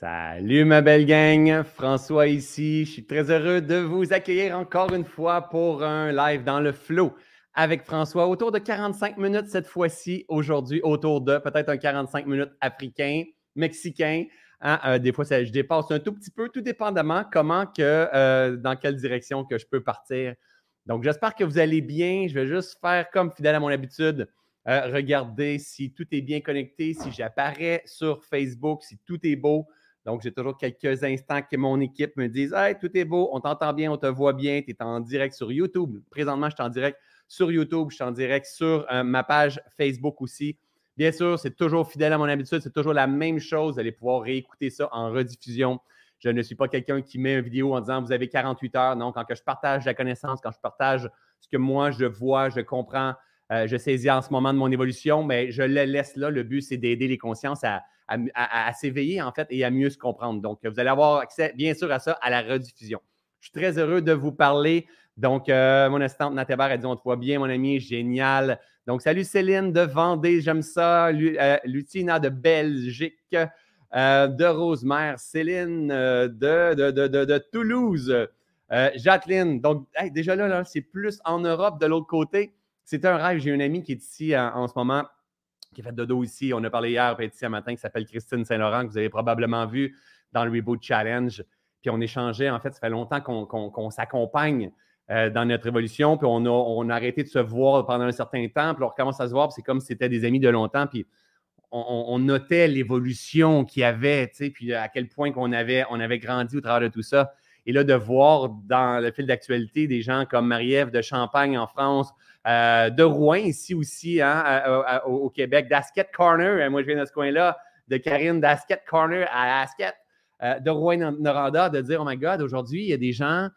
Salut ma belle gang, François ici. Je suis très heureux de vous accueillir encore une fois pour un live dans le flow avec François. Autour de 45 minutes cette fois-ci, aujourd'hui, autour de peut-être un 45 minutes africain, mexicain. Hein, euh, des fois, ça, je dépasse un tout petit peu, tout dépendamment comment que, euh, dans quelle direction que je peux partir. Donc, j'espère que vous allez bien. Je vais juste faire comme fidèle à mon habitude. Euh, regarder si tout est bien connecté, si j'apparais sur Facebook, si tout est beau. Donc, j'ai toujours quelques instants que mon équipe me dise Hey, tout est beau, on t'entend bien, on te voit bien, tu es en direct sur YouTube. Présentement, je suis en direct sur YouTube, je suis en direct sur euh, ma page Facebook aussi. Bien sûr, c'est toujours fidèle à mon habitude, c'est toujours la même chose. Vous allez pouvoir réécouter ça en rediffusion. Je ne suis pas quelqu'un qui met une vidéo en disant vous avez 48 heures. Non, quand je partage la connaissance, quand je partage ce que moi je vois, je comprends, euh, je saisis en ce moment de mon évolution, mais je le laisse là. Le but, c'est d'aider les consciences à, à, s'éveiller, en fait, et à mieux se comprendre. Donc, vous allez avoir accès, bien sûr, à ça, à la rediffusion. Je suis très heureux de vous parler. Donc, euh, mon assistante Nathalie a dit On te voit bien, mon ami, génial. Donc, salut Céline de Vendée, j'aime ça. Euh, Lutina de Belgique, euh, de Rosemère, Céline de, de, Toulouse, Jacqueline. Donc, déjà là, là c'est plus en Europe de l'autre côté. C'est un rêve. J'ai une amie qui est ici en ce moment qui a fait dodo ici. On a parlé hier, puis ici matin, qui s'appelle Christine Saint-Laurent, que vous avez probablement vu dans le Reboot Challenge. Puis on échangeait, en fait, ça fait longtemps qu'on s'accompagne euh, dans notre évolution, puis on a, arrêté de se voir pendant un certain temps, puis on recommence à se voir, puis c'est comme si c'était des amis de longtemps, puis on, notait l'évolution qu'il y avait, tu sais, puis à quel point avait, on avait grandi au travers de tout ça. Et là, de voir dans le fil d'actualité des gens comme Marie-Ève de Champagne en France, euh, de Rouen ici aussi, hein, au, Québec, d'Asket Corner, hein, moi je viens de ce coin-là, de Karine d'Asket Corner à Asket, euh, de Rouen-Noranda, de dire, oh my God, aujourd'hui, il y a des gens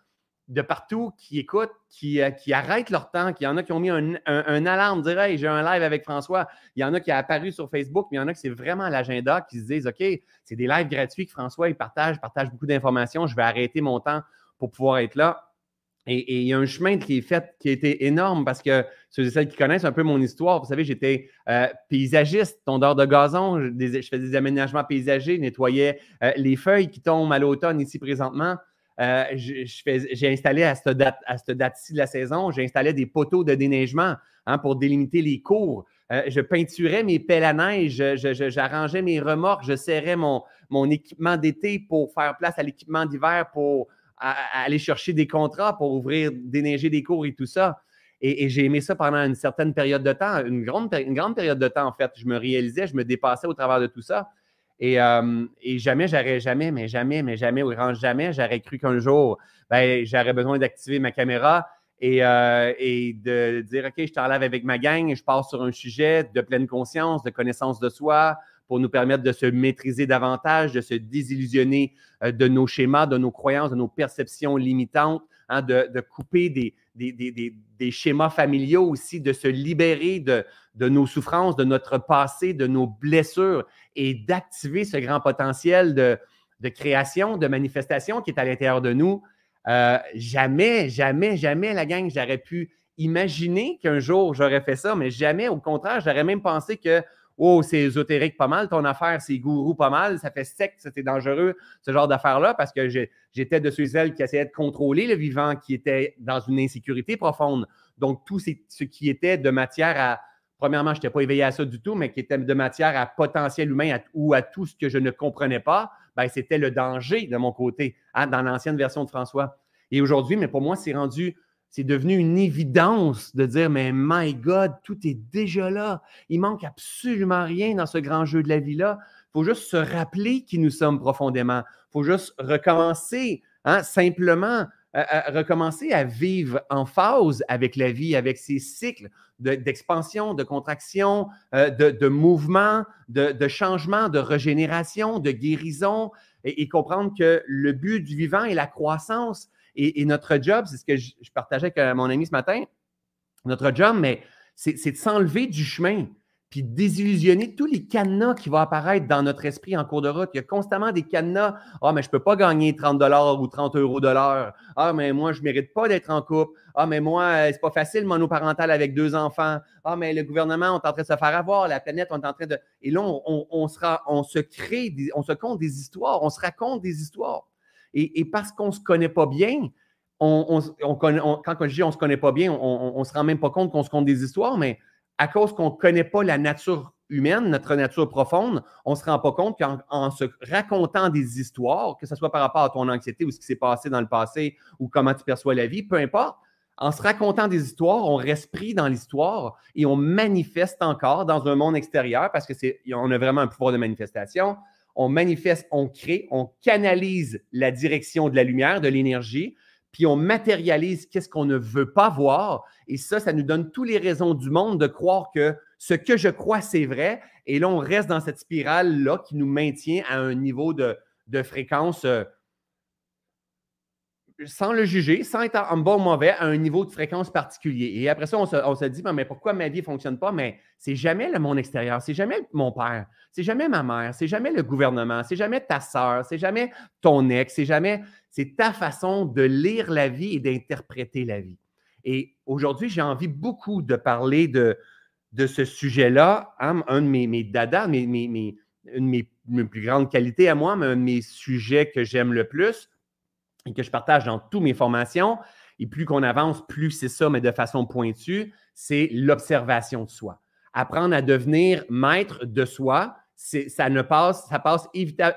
de partout qui écoutent, qui, euh, qui arrêtent leur temps, qu'il y en a qui ont mis un, alarme, dire Hey, j'ai un live avec François. Il y en a qui a apparu sur Facebook, mais il y en a qui c'est vraiment l'agenda qui se disent OK, c'est des lives gratuits que François il partage, partage beaucoup d'informations, je vais arrêter mon temps pour pouvoir être là. Et, il y a un chemin qui est fait qui a été énorme parce que ceux et celles qui connaissent un peu mon histoire, vous savez, j'étais euh, paysagiste, tondeur de gazon, je, faisais des aménagements paysagers, nettoyais euh, les feuilles qui tombent à l'automne ici présentement. Euh, j'ai installé à cette date-ci de la saison, j'ai installé des poteaux de déneigement hein, pour délimiter les cours. je peinturais mes pelles à neige, j'arrangeais mes remorques, je serrais mon, mon équipement d'été pour faire place à l'équipement d'hiver pour aller chercher des contrats pour ouvrir, déneiger des cours et tout ça. Et, j'ai aimé ça pendant une certaine période de temps, une grande, une grande période de temps, en fait. Je me réalisais, je me dépassais au travers de tout ça. Et, euh, jamais, j'aurais jamais, mais jamais, mais jamais, ou jamais, j'aurais cru qu'un jour, ben, j'aurais besoin d'activer ma caméra et, de dire, OK, je t'enlève avec ma gang, je pars sur un sujet de pleine conscience, de connaissance de soi, pour nous permettre de se maîtriser davantage, de se désillusionner de nos schémas, de nos croyances, de nos perceptions limitantes, hein, de, couper des, des, schémas familiaux aussi, de se libérer de, de nos souffrances, de notre passé, de nos blessures et d'activer ce grand potentiel de, création, de manifestation qui est à l'intérieur de nous. Euh, jamais, jamais, jamais, la gang, j'aurais pu imaginer qu'un jour j'aurais fait ça, mais jamais, au contraire, j'aurais même pensé que Oh, c'est ésotérique pas mal, ton affaire, c'est gourou pas mal, ça fait sec, c'était dangereux, ce genre d'affaires-là, parce que j'étais de ceux et qui essayaient de contrôler le vivant, qui était dans une insécurité profonde. Donc, tout ce qui était de matière à. Premièrement, je n'étais pas éveillé à ça du tout, mais qui était de matière à potentiel humain ou à tout ce que je ne comprenais pas, ben, c'était le danger de mon côté, hein, dans l'ancienne version de François. Et aujourd'hui, mais pour moi, c'est rendu c'est devenu une évidence de dire, mais my God, tout est déjà là. Il manque absolument rien dans ce grand jeu de la vie-là. Il faut juste se rappeler qui nous sommes profondément. Il faut juste recommencer, hein, simplement, recommencer à vivre en phase avec la vie, avec ses cycles d'expansion, de, contraction, euh, de, mouvement, de, changement, de régénération, de guérison, et comprendre que le but du vivant est la croissance et, notre job, c'est ce que je, partageais avec euh, mon ami ce matin, notre job, mais c'est de s'enlever du chemin, puis désillusionner tous les cadenas qui vont apparaître dans notre esprit en cours de route. Il y a constamment des cadenas. Ah, mais je ne peux pas gagner 30 dollars ou 30 euros de l'heure. Ah, mais moi, je ne mérite pas d'être en couple. Ah, mais moi, euh, c'est pas facile, monoparental avec deux enfants. Ah, mais le gouvernement, on est en train de se faire avoir. La planète, on est en train de. Et là, on, sera, on se crée, on se compte des histoires, on se raconte des histoires. Et, parce qu'on ne se connaît pas bien, on, connaît, quand je dis on ne se connaît pas bien, on ne se rend même pas compte qu'on se compte des histoires, mais à cause qu'on ne connaît pas la nature humaine, notre nature profonde, on ne se rend pas compte qu'en se racontant des histoires, que ce soit par rapport à ton anxiété ou ce qui s'est passé dans le passé ou comment tu perçois la vie, peu importe, en se racontant des histoires, on reste pris dans l'histoire et on manifeste encore dans un monde extérieur parce que c'est, on a vraiment un pouvoir de manifestation. On manifeste, on crée, on canalise la direction de la lumière, de l'énergie puis on matérialise qu'est-ce qu'on ne veut pas voir. Et ça, ça nous donne toutes les raisons du monde de croire que ce que je crois, c'est vrai. Et là, on reste dans cette spirale-là qui nous maintient à un niveau de, fréquence, euh, sans le juger, sans être en bon ou mauvais, à un niveau de fréquence particulier. Et après ça, on se, dit, mais pourquoi ma vie ne fonctionne pas? Mais c'est jamais le monde extérieur, c'est jamais mon père, c'est jamais ma mère, c'est jamais le gouvernement, c'est jamais ta soeur, c'est jamais ton ex, c'est jamais ta façon de lire la vie et d'interpréter la vie. Et aujourd'hui, j'ai envie beaucoup de parler de, ce sujet-là. Hein, un de mes, mes dadas, mes, mes, une de mes, plus grandes qualités à moi, mais un de mes sujets que j'aime le plus et que je partage dans toutes mes formations. Et plus qu'on avance, plus c'est ça, mais de façon pointue, c'est l'observation de soi. Apprendre à devenir maître de soi, ça ne passe, ça passe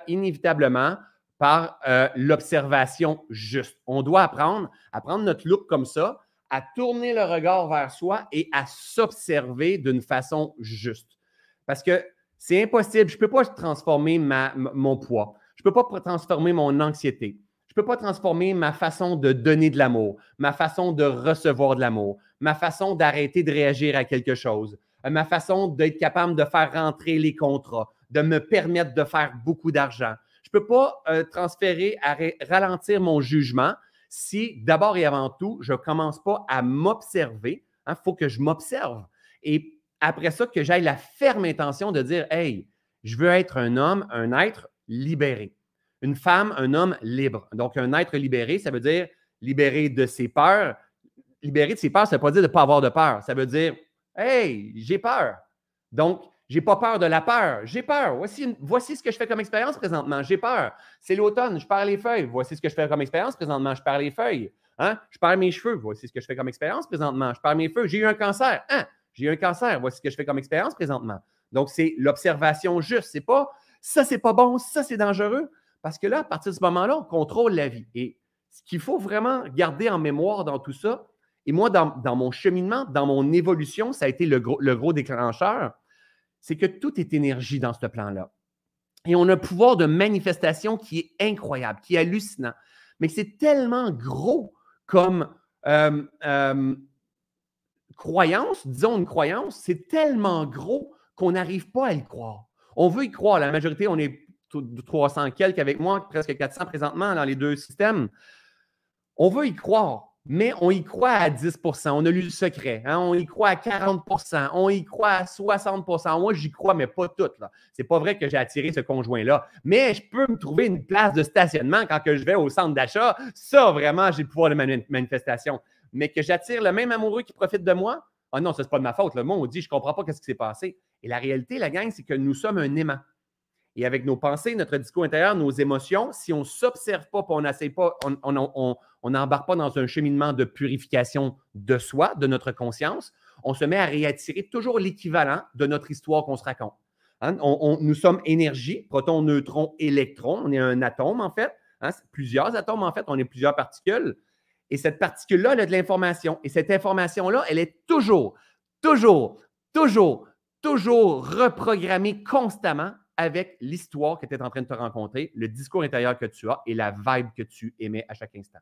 inévitablement par euh, l'observation juste. On doit apprendre à prendre notre loupe comme ça, à tourner le regard vers soi et à s'observer d'une façon juste. Parce que c'est impossible. Je ne peux pas transformer mon poids. Je ne peux pas transformer mon anxiété. Je ne peux pas transformer ma façon de donner de l'amour, ma façon de recevoir de l'amour, ma façon d'arrêter de réagir à quelque chose, euh, ma façon d'être capable de faire rentrer les contrats, de me permettre de faire beaucoup d'argent, je ne peux pas euh, transférer, à ralentir mon jugement si d'abord et avant tout, je ne commence pas à m'observer. Il hein, faut que je m'observe. Et après ça, que j'aille la ferme intention de dire, hey, je veux être un homme, un être libéré. Une femme, un homme libre. Donc, un être libéré, ça veut dire libéré de ses peurs. Libéré de ses peurs, ça ne veut pas dire de ne pas avoir de peur. Ça veut dire, hey, j'ai peur. Donc, j'ai pas peur de la peur. J'ai peur. Voici, ce que je fais comme expérience présentement. J'ai peur. C'est l'automne. Je perds les feuilles. Voici ce que je fais comme expérience présentement. Je perds les feuilles. Hein? Je perds mes cheveux. Voici ce que je fais comme expérience présentement. Je perds mes feux. J'ai eu un cancer. Hein? J'ai eu un cancer. Voici ce que je fais comme expérience présentement. Donc, c'est l'observation juste. C'est pas ça, c'est pas bon, ça, c'est dangereux. Parce que là, à partir de ce moment-là, on contrôle la vie. Et ce qu'il faut vraiment garder en mémoire dans tout ça, et moi, dans, mon cheminement, dans mon évolution, ça a été le gros, le gros déclencheur c'est que tout est énergie dans ce plan-là. Et on a un pouvoir de manifestation qui est incroyable, qui est hallucinant. Mais c'est tellement gros comme euh, euh, croyance, disons une croyance, c'est tellement gros qu'on n'arrive pas à y croire. On veut y croire. La majorité, on est 300 quelques avec moi, presque 400 présentement dans les deux systèmes. On veut y croire mais on y croit à 10% On a lu le secret. Hein. On y croit à 40% On y croit à 60% Moi, j'y crois, mais pas tout. Ce n'est pas vrai que j'ai attiré ce conjoint-là. Mais je peux me trouver une place de stationnement quand que je vais au centre d'achat. Ça, vraiment, j'ai le pouvoir de manifestation. Mais que j'attire le même amoureux qui profite de moi, ah non, ce n'est pas de ma faute. Le monde on dit, je ne comprends pas ce qui s'est passé. Et la réalité, la gang, c'est que nous sommes un aimant. Et avec nos pensées, notre discours intérieur, nos émotions, si on ne s'observe pas, on pas, on n'embarque pas dans un cheminement de purification de soi, de notre conscience, on se met à réattirer toujours l'équivalent de notre histoire qu'on se raconte. Hein, nous sommes énergie, proton, neutron, électron. On est un atome, en fait. Hein, plusieurs atomes, en fait. On est plusieurs particules. Et cette particule-là, elle a de l'information. Et cette information-là, elle est toujours, toujours, toujours, toujours reprogrammée constamment avec l'histoire que tu es en train de te rencontrer, le discours intérieur que tu as et la vibe que tu émets à chaque instant.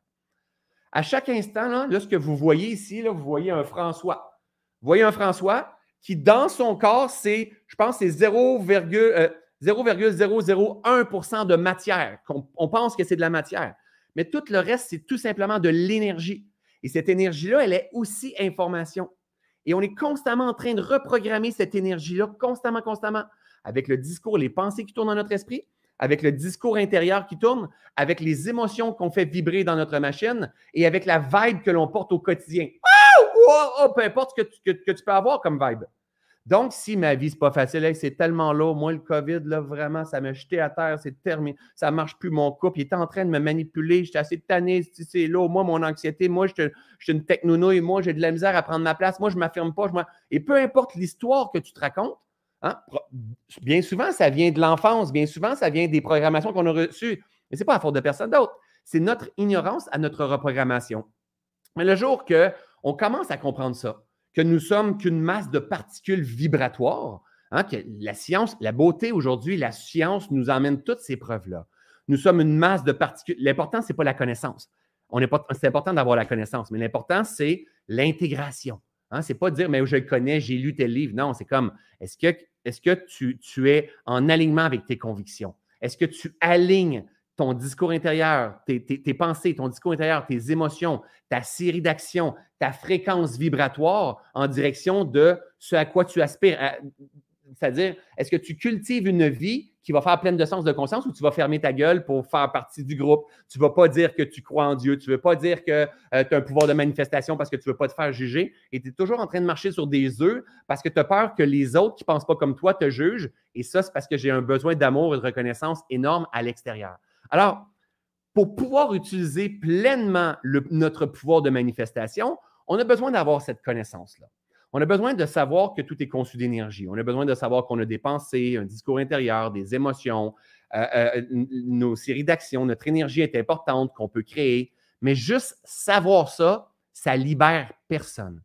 À chaque instant, là, ce que vous voyez ici, là, vous voyez un François. Vous voyez un François qui, dans son corps, c'est, je pense, c'est 0,001% euh, de matière. On pense que c'est de la matière. Mais tout le reste, c'est tout simplement de l'énergie. Et cette énergie-là, elle est aussi information. Et on est constamment en train de reprogrammer cette énergie-là, constamment, constamment, avec le discours, les pensées qui tournent dans notre esprit, avec le discours intérieur qui tourne, avec les émotions qu'on fait vibrer dans notre machine et avec la vibe que l'on porte au quotidien. Oh, peu importe ce que tu, que tu peux avoir comme vibe. Donc, si ma vie, c'est pas facile, c'est tellement lourd. Moi, le COVID, là, vraiment, ça m'a jeté à terre, c'est terminé. Ça marche plus, mon couple. Il était en train de me manipuler. J'étais assez tanné, c'est lourd. Moi, mon anxiété, moi, je suis une technonouille. Moi, j'ai de la misère à prendre ma place. Moi, je ne m'affirme pas. Et peu importe l'histoire que tu te racontes, hein, bien souvent, ça vient de l'enfance. Bien souvent, ça vient des programmations qu'on a reçues. Mais ce n'est pas à faute de personne d'autre. C'est notre ignorance à notre reprogrammation. Mais le jour qu'on commence à comprendre ça, que nous sommes qu'une masse de particules vibratoires. Hein, que la science, la beauté aujourd'hui, la science nous emmène toutes ces preuves-là. Nous sommes une masse de particules. L'important, ce n'est pas la connaissance. C'est important d'avoir la connaissance, mais l'important, c'est l'intégration. Hein, ce n'est pas dire, mais je le connais, j'ai lu tel livre. Non, c'est comme, est-ce que, est que tu, tu es en alignement avec tes convictions? Est-ce que tu alignes ton discours intérieur, tes, pensées, ton discours intérieur, tes émotions, ta série d'actions, ta fréquence vibratoire en direction de ce à quoi tu aspires. C'est-à-dire, est-ce que tu cultives une vie qui va faire pleine de sens de conscience ou tu vas fermer ta gueule pour faire partie du groupe? Tu ne vas pas dire que tu crois en Dieu, tu ne veux pas dire que euh, tu as un pouvoir de manifestation parce que tu ne veux pas te faire juger et tu es toujours en train de marcher sur des œufs parce que tu as peur que les autres qui ne pensent pas comme toi te jugent. Et ça, c'est parce que j'ai un besoin d'amour et de reconnaissance énorme à l'extérieur. Alors, pour pouvoir utiliser pleinement notre pouvoir de manifestation, on a besoin d'avoir cette connaissance-là. On a besoin de savoir que tout est conçu d'énergie. On a besoin de savoir qu'on a des pensées, un discours intérieur, des émotions, euh, euh, nos séries d'actions, notre énergie est importante, qu'on peut créer. Mais juste savoir ça, ça libère personne.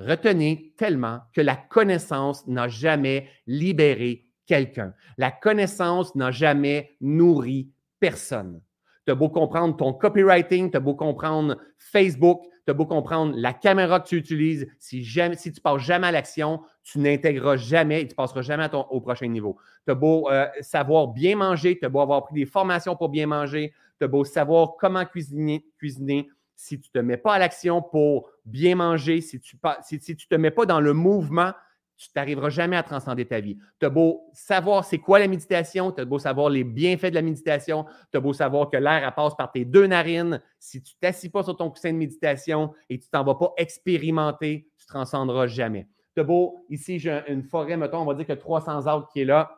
Retenez tellement que la connaissance n'a jamais libéré quelqu'un. La connaissance n'a jamais nourri personne. Tu as beau comprendre ton copywriting, tu as beau comprendre Facebook, tu as beau comprendre la caméra que tu utilises, si, jamais, si tu ne passes jamais à l'action, tu n'intégreras jamais et tu passeras jamais au prochain niveau. Tu as beau euh, savoir bien manger, tu as beau avoir pris des formations pour bien manger, tu as beau savoir comment cuisiner, cuisiner. Si tu ne te mets pas à l'action pour bien manger, si tu ne si tu te mets pas dans le mouvement, tu n'arriveras jamais à transcender ta vie. Tu as beau savoir c'est quoi la méditation, tu as beau savoir les bienfaits de la méditation, tu as beau savoir que l'air passe par tes deux narines. Si tu t'assis pas sur ton coussin de méditation et tu t'en vas pas expérimenter, tu ne jamais. Tu as beau, ici, j'ai une forêt, mettons, on va dire que 300 arbres qui est là.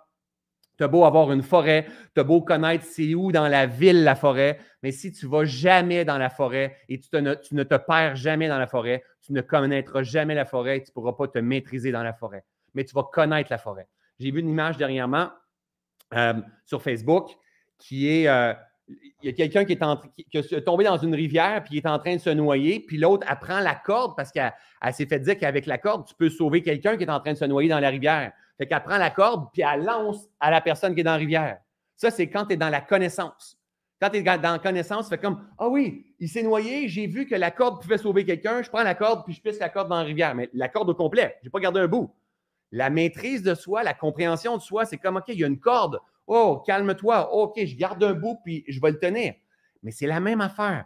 Tu as beau avoir une forêt, tu as beau connaître c'est où dans la ville la forêt, mais si tu ne vas jamais dans la forêt et tu, ne te perds jamais dans la forêt, tu ne connaîtras jamais la forêt et tu ne pourras pas te maîtriser dans la forêt. Mais tu vas connaître la forêt. J'ai vu une image dernièrement euh, sur Facebook qui est. Euh, il y a quelqu'un qui, est tombé dans une rivière puis qui est en train de se noyer, puis l'autre apprend la corde parce qu'elle s'est fait dire qu'avec la corde, tu peux sauver quelqu'un qui est en train de se noyer dans la rivière. Fait qu'elle prend la corde puis elle lance à la personne qui est dans la rivière. Ça, c'est quand tu es dans la connaissance. Quand tu es dans la connaissance, tu fais comme Ah oui, il s'est noyé, j'ai vu que la corde pouvait sauver quelqu'un, je prends la corde puis je pisse la corde dans la rivière. Mais la corde au complet, je n'ai pas gardé un bout. La maîtrise de soi, la compréhension de soi, c'est comme OK, il y a une corde. Oh, calme-toi. OK, je garde un bout puis je vais le tenir. Mais c'est la même affaire.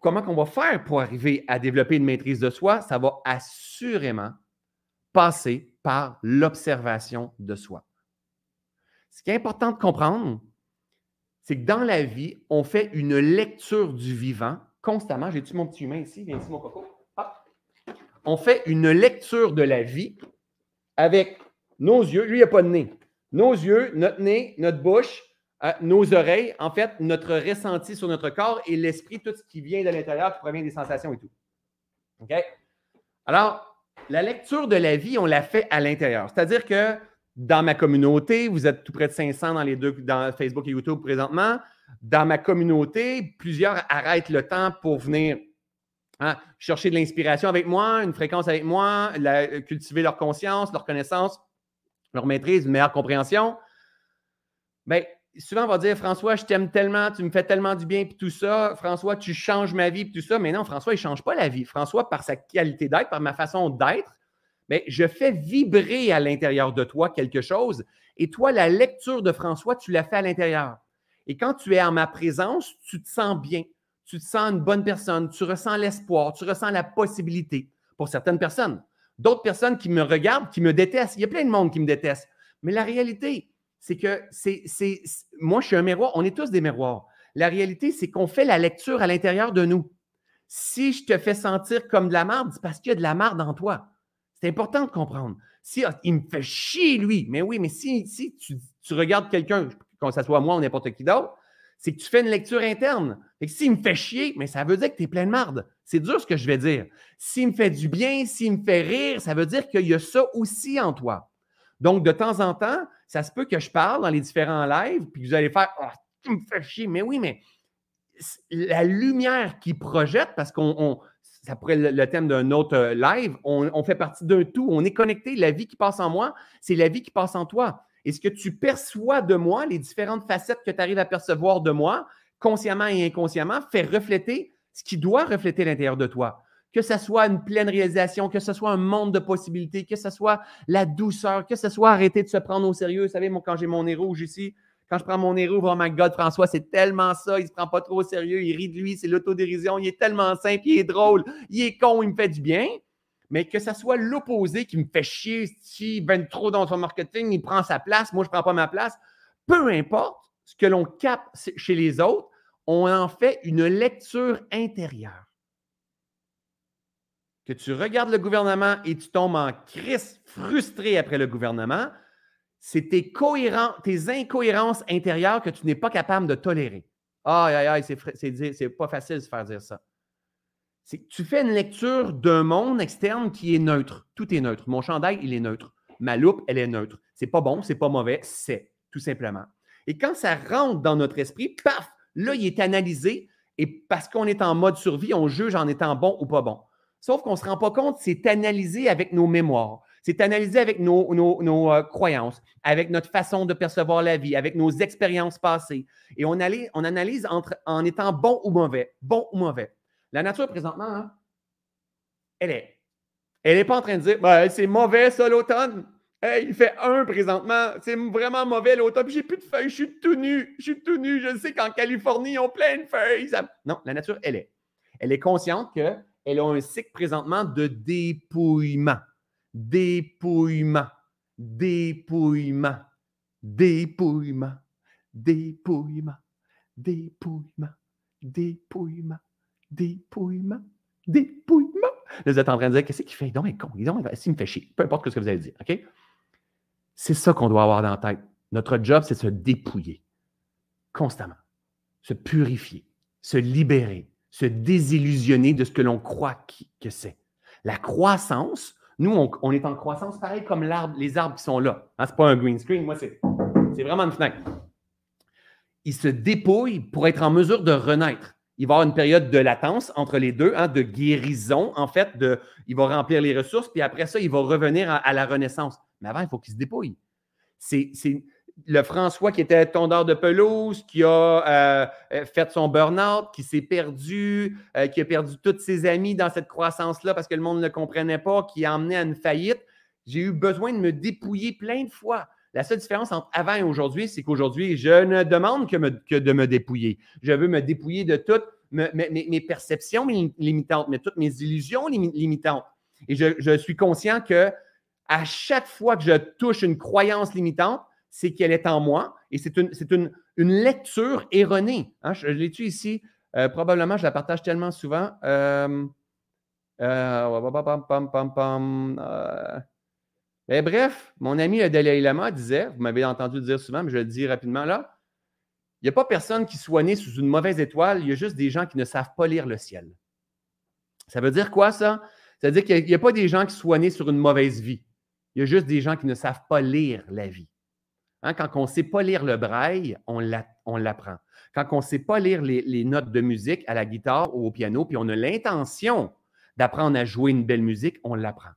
Comment qu'on va faire pour arriver à développer une maîtrise de soi? Ça va assurément passer par l'observation de soi. Ce qui est important de comprendre, c'est que dans la vie, on fait une lecture du vivant constamment. J'ai-tu mon petit humain ici? Viens ici, mon coco? On fait une lecture de la vie avec nos yeux. Lui, il n'y a pas de nez. Nos yeux, notre nez, notre bouche, euh, nos oreilles, en fait, notre ressenti sur notre corps et l'esprit, tout ce qui vient de l'intérieur, qui provient des sensations et tout. OK? Alors, la lecture de la vie, on la fait à l'intérieur. C'est-à-dire que dans ma communauté, vous êtes tout près de 500 dans les deux, dans Facebook et YouTube présentement. Dans ma communauté, plusieurs arrêtent le temps pour venir hein, chercher de l'inspiration avec moi, une fréquence avec moi, cultiver leur conscience, leur connaissance, leur maîtrise, une meilleure compréhension. Bien, souvent, on va dire François, je t'aime tellement, tu me fais tellement du bien, puis tout ça. François, tu changes ma vie, puis tout ça. Mais non, François, il ne change pas la vie. François, par sa qualité d'être, par ma façon d'être, mais je fais vibrer à l'intérieur de toi quelque chose. Et toi, la lecture de François, tu l'as fait à l'intérieur. Et quand tu es en ma présence, tu te sens bien. Tu te sens une bonne personne. Tu ressens l'espoir. Tu ressens la possibilité pour certaines personnes. d'autres personnes qui me regardent, qui me détestent. Il y a plein de monde qui me déteste. Mais la réalité, c'est que c'est, moi, je suis un miroir. On est tous des miroirs. La réalité, c'est qu'on fait la lecture à l'intérieur de nous. Si je te fais sentir comme de la marde, c'est parce qu'il y a de la marde en toi. C'est important de comprendre. Si ah, il me fait chier, lui, mais oui, mais si, si tu, tu regardes quelqu'un, que ce soit moi ou n'importe qui d'autre, c'est que tu fais une lecture interne. Et que s'il me fait chier, mais ça veut dire que tu es plein de marde. C'est dur ce que je vais dire. S'il me fait du bien, s'il me fait rire, ça veut dire qu'il y a ça aussi en toi. Donc, de temps en temps, ça se peut que je parle dans les différents lives, puis que vous allez faire Ah, tu me fais chier. Mais oui, mais la lumière qui projette, parce qu'on, ça pourrait être le thème d'un autre euh, live, on fait partie d'un tout, on est connecté. La vie qui passe en moi, c'est la vie qui passe en toi. Et ce que tu perçois de moi, les différentes facettes que tu arrives à percevoir de moi, consciemment et inconsciemment, fait refléter ce qui doit refléter l'intérieur de toi. Que ce soit une pleine réalisation, que ce soit un monde de possibilités, que ce soit la douceur, que ce soit arrêter de se prendre au sérieux. Vous savez, moi, quand j'ai mon nez rouge ici, quand je prends mon nez rouge, oh my God, François, c'est tellement ça, il se prend pas trop au sérieux, il rit de lui, c'est l'autodérision, il est tellement simple, il est drôle, il est con, il me fait du bien mais que ce soit l'opposé qui me fait chier, s'il vient trop dans son marketing, il prend sa place, moi je prends pas ma place. Peu importe ce que l'on capte chez les autres, on en fait une lecture intérieure. Que tu regardes le gouvernement et tu tombes en crise frustré après le gouvernement, c'est tes, tes incohérences intérieures que tu n'es pas capable de tolérer. Aïe, aïe, aïe, c'est pas facile de se faire dire ça tu fais une lecture d'un monde externe qui est neutre. Tout est neutre. Mon chandail, il est neutre. Ma loupe, elle est neutre. C'est pas bon, c'est pas mauvais, c'est tout simplement. Et quand ça rentre dans notre esprit, paf, là, il est analysé et parce qu'on est en mode survie, on juge en étant bon ou pas bon. Sauf qu'on ne se rend pas compte, c'est analysé avec nos mémoires, c'est analysé avec nos, nos, euh, croyances, avec notre façon de percevoir la vie, avec nos expériences passées. Et on, on analyse en étant bon ou mauvais, bon ou mauvais. La nature, présentement, hein, elle est. Elle n'est pas en train de dire ben, c'est mauvais ça l'automne. il fait un présentement. C'est vraiment mauvais l'automne. J'ai plus de feuilles. Je suis tout nu. Je suis tout nu. Je sais qu'en Californie, ils ont plein de feuilles. Non, la nature, elle est. Elle est consciente qu'elle a un cycle présentement de dépouillement. Dépouillement. Dépouillement. Dépouillement. Dépouillement. Dépouillement. Dépouillement dépouillement, dépouillement. Vous êtes en train de dire, qu'est-ce qu'il fait? Il est con. Il me fait chier. Peu importe ce que vous allez dire. OK? C'est ça qu'on doit avoir dans la tête. Notre job, c'est se dépouiller constamment, se purifier, se libérer, se désillusionner de ce que l'on croit que c'est. La croissance, nous, on, est en croissance pareil comme les arbres qui sont là. Hein, ce n'est pas un green screen, moi, c'est vraiment une fenêtre. Ils se dépouillent pour être en mesure de renaître il va avoir une période de latence entre les deux, hein, de guérison, en fait. De, il va remplir les ressources, puis après ça, il va revenir à, la renaissance. Mais avant, il faut qu'il se dépouille. C'est le François qui était tondeur de pelouse, qui a euh, euh, fait son burn-out, qui s'est perdu, euh, qui a perdu tous ses amis dans cette croissance-là parce que le monde ne le comprenait pas, qui a emmené à une faillite. J'ai eu besoin de me dépouiller plein de fois. La seule différence entre avant et aujourd'hui, c'est qu'aujourd'hui, je ne demande que, de me dépouiller. Je veux me dépouiller de toutes mes, perceptions limitantes, mais toutes mes illusions limitantes. Et je, suis conscient que à chaque fois que je touche une croyance limitante, c'est qu'elle est en moi et c'est une, lecture erronée. Hein. Je, l'ai tu ici. Euh, probablement, je la partage tellement souvent. Euh, euh, ben, bref, mon ami Dalai Lama disait, vous m'avez entendu dire souvent, mais je le dis rapidement là, il n'y a pas personne qui soit né sous une mauvaise étoile, il y a juste des gens qui ne savent pas lire le ciel. Ça veut dire quoi ça? Ça veut dire qu'il n'y a, pas des gens qui soient nés sur une mauvaise vie. Il y a juste des gens qui ne savent pas lire la vie. Hein, quand on ne sait pas lire le braille, on l'apprend. Quand on ne sait pas lire les, notes de musique à la guitare ou au piano, puis on a l'intention d'apprendre à jouer une belle musique, on l'apprend.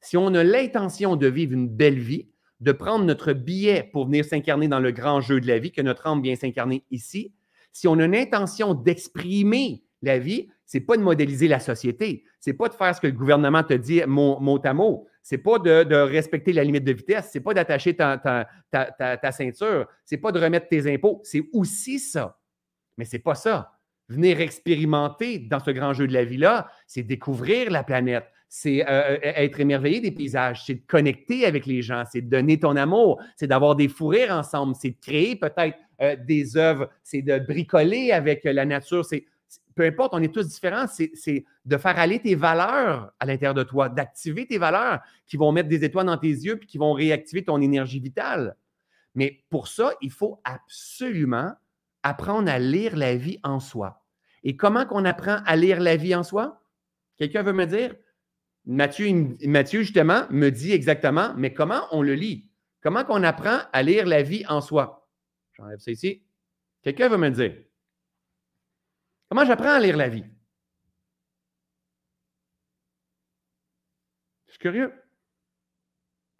Si on a l'intention de vivre une belle vie, de prendre notre billet pour venir s'incarner dans le grand jeu de la vie, que notre âme vient s'incarner ici, si on a une intention d'exprimer la vie, c'est pas de modéliser la société, c'est pas de faire ce que le gouvernement te dit mot, à mot, c'est pas de, respecter la limite de vitesse, c'est pas d'attacher ta, ceinture, c'est pas de remettre tes impôts, c'est aussi ça. Mais c'est pas ça. Venir expérimenter dans ce grand jeu de la vie-là, c'est découvrir la planète, c'est euh, être émerveillé des paysages, c'est de connecter avec les gens, c'est de donner ton amour, c'est d'avoir des fous rires ensemble, c'est de créer peut-être des œuvres, c'est de bricoler avec la nature, c'est peu importe, on est tous différents, c'est de faire aller tes valeurs à l'intérieur de toi, d'activer tes valeurs qui vont mettre des étoiles dans tes yeux puis qui vont réactiver ton énergie vitale. Mais pour ça, il faut absolument apprendre à lire la vie en soi. Et comment qu'on apprend à lire la vie en soi? Quelqu'un veut me dire? Mathieu, Mathieu, justement, me dit exactement, mais comment on le lit? Comment qu'on apprend à lire la vie en soi? J'enlève ça ici. Quelqu'un veut me dire? Comment j'apprends à lire la vie? Je suis curieux.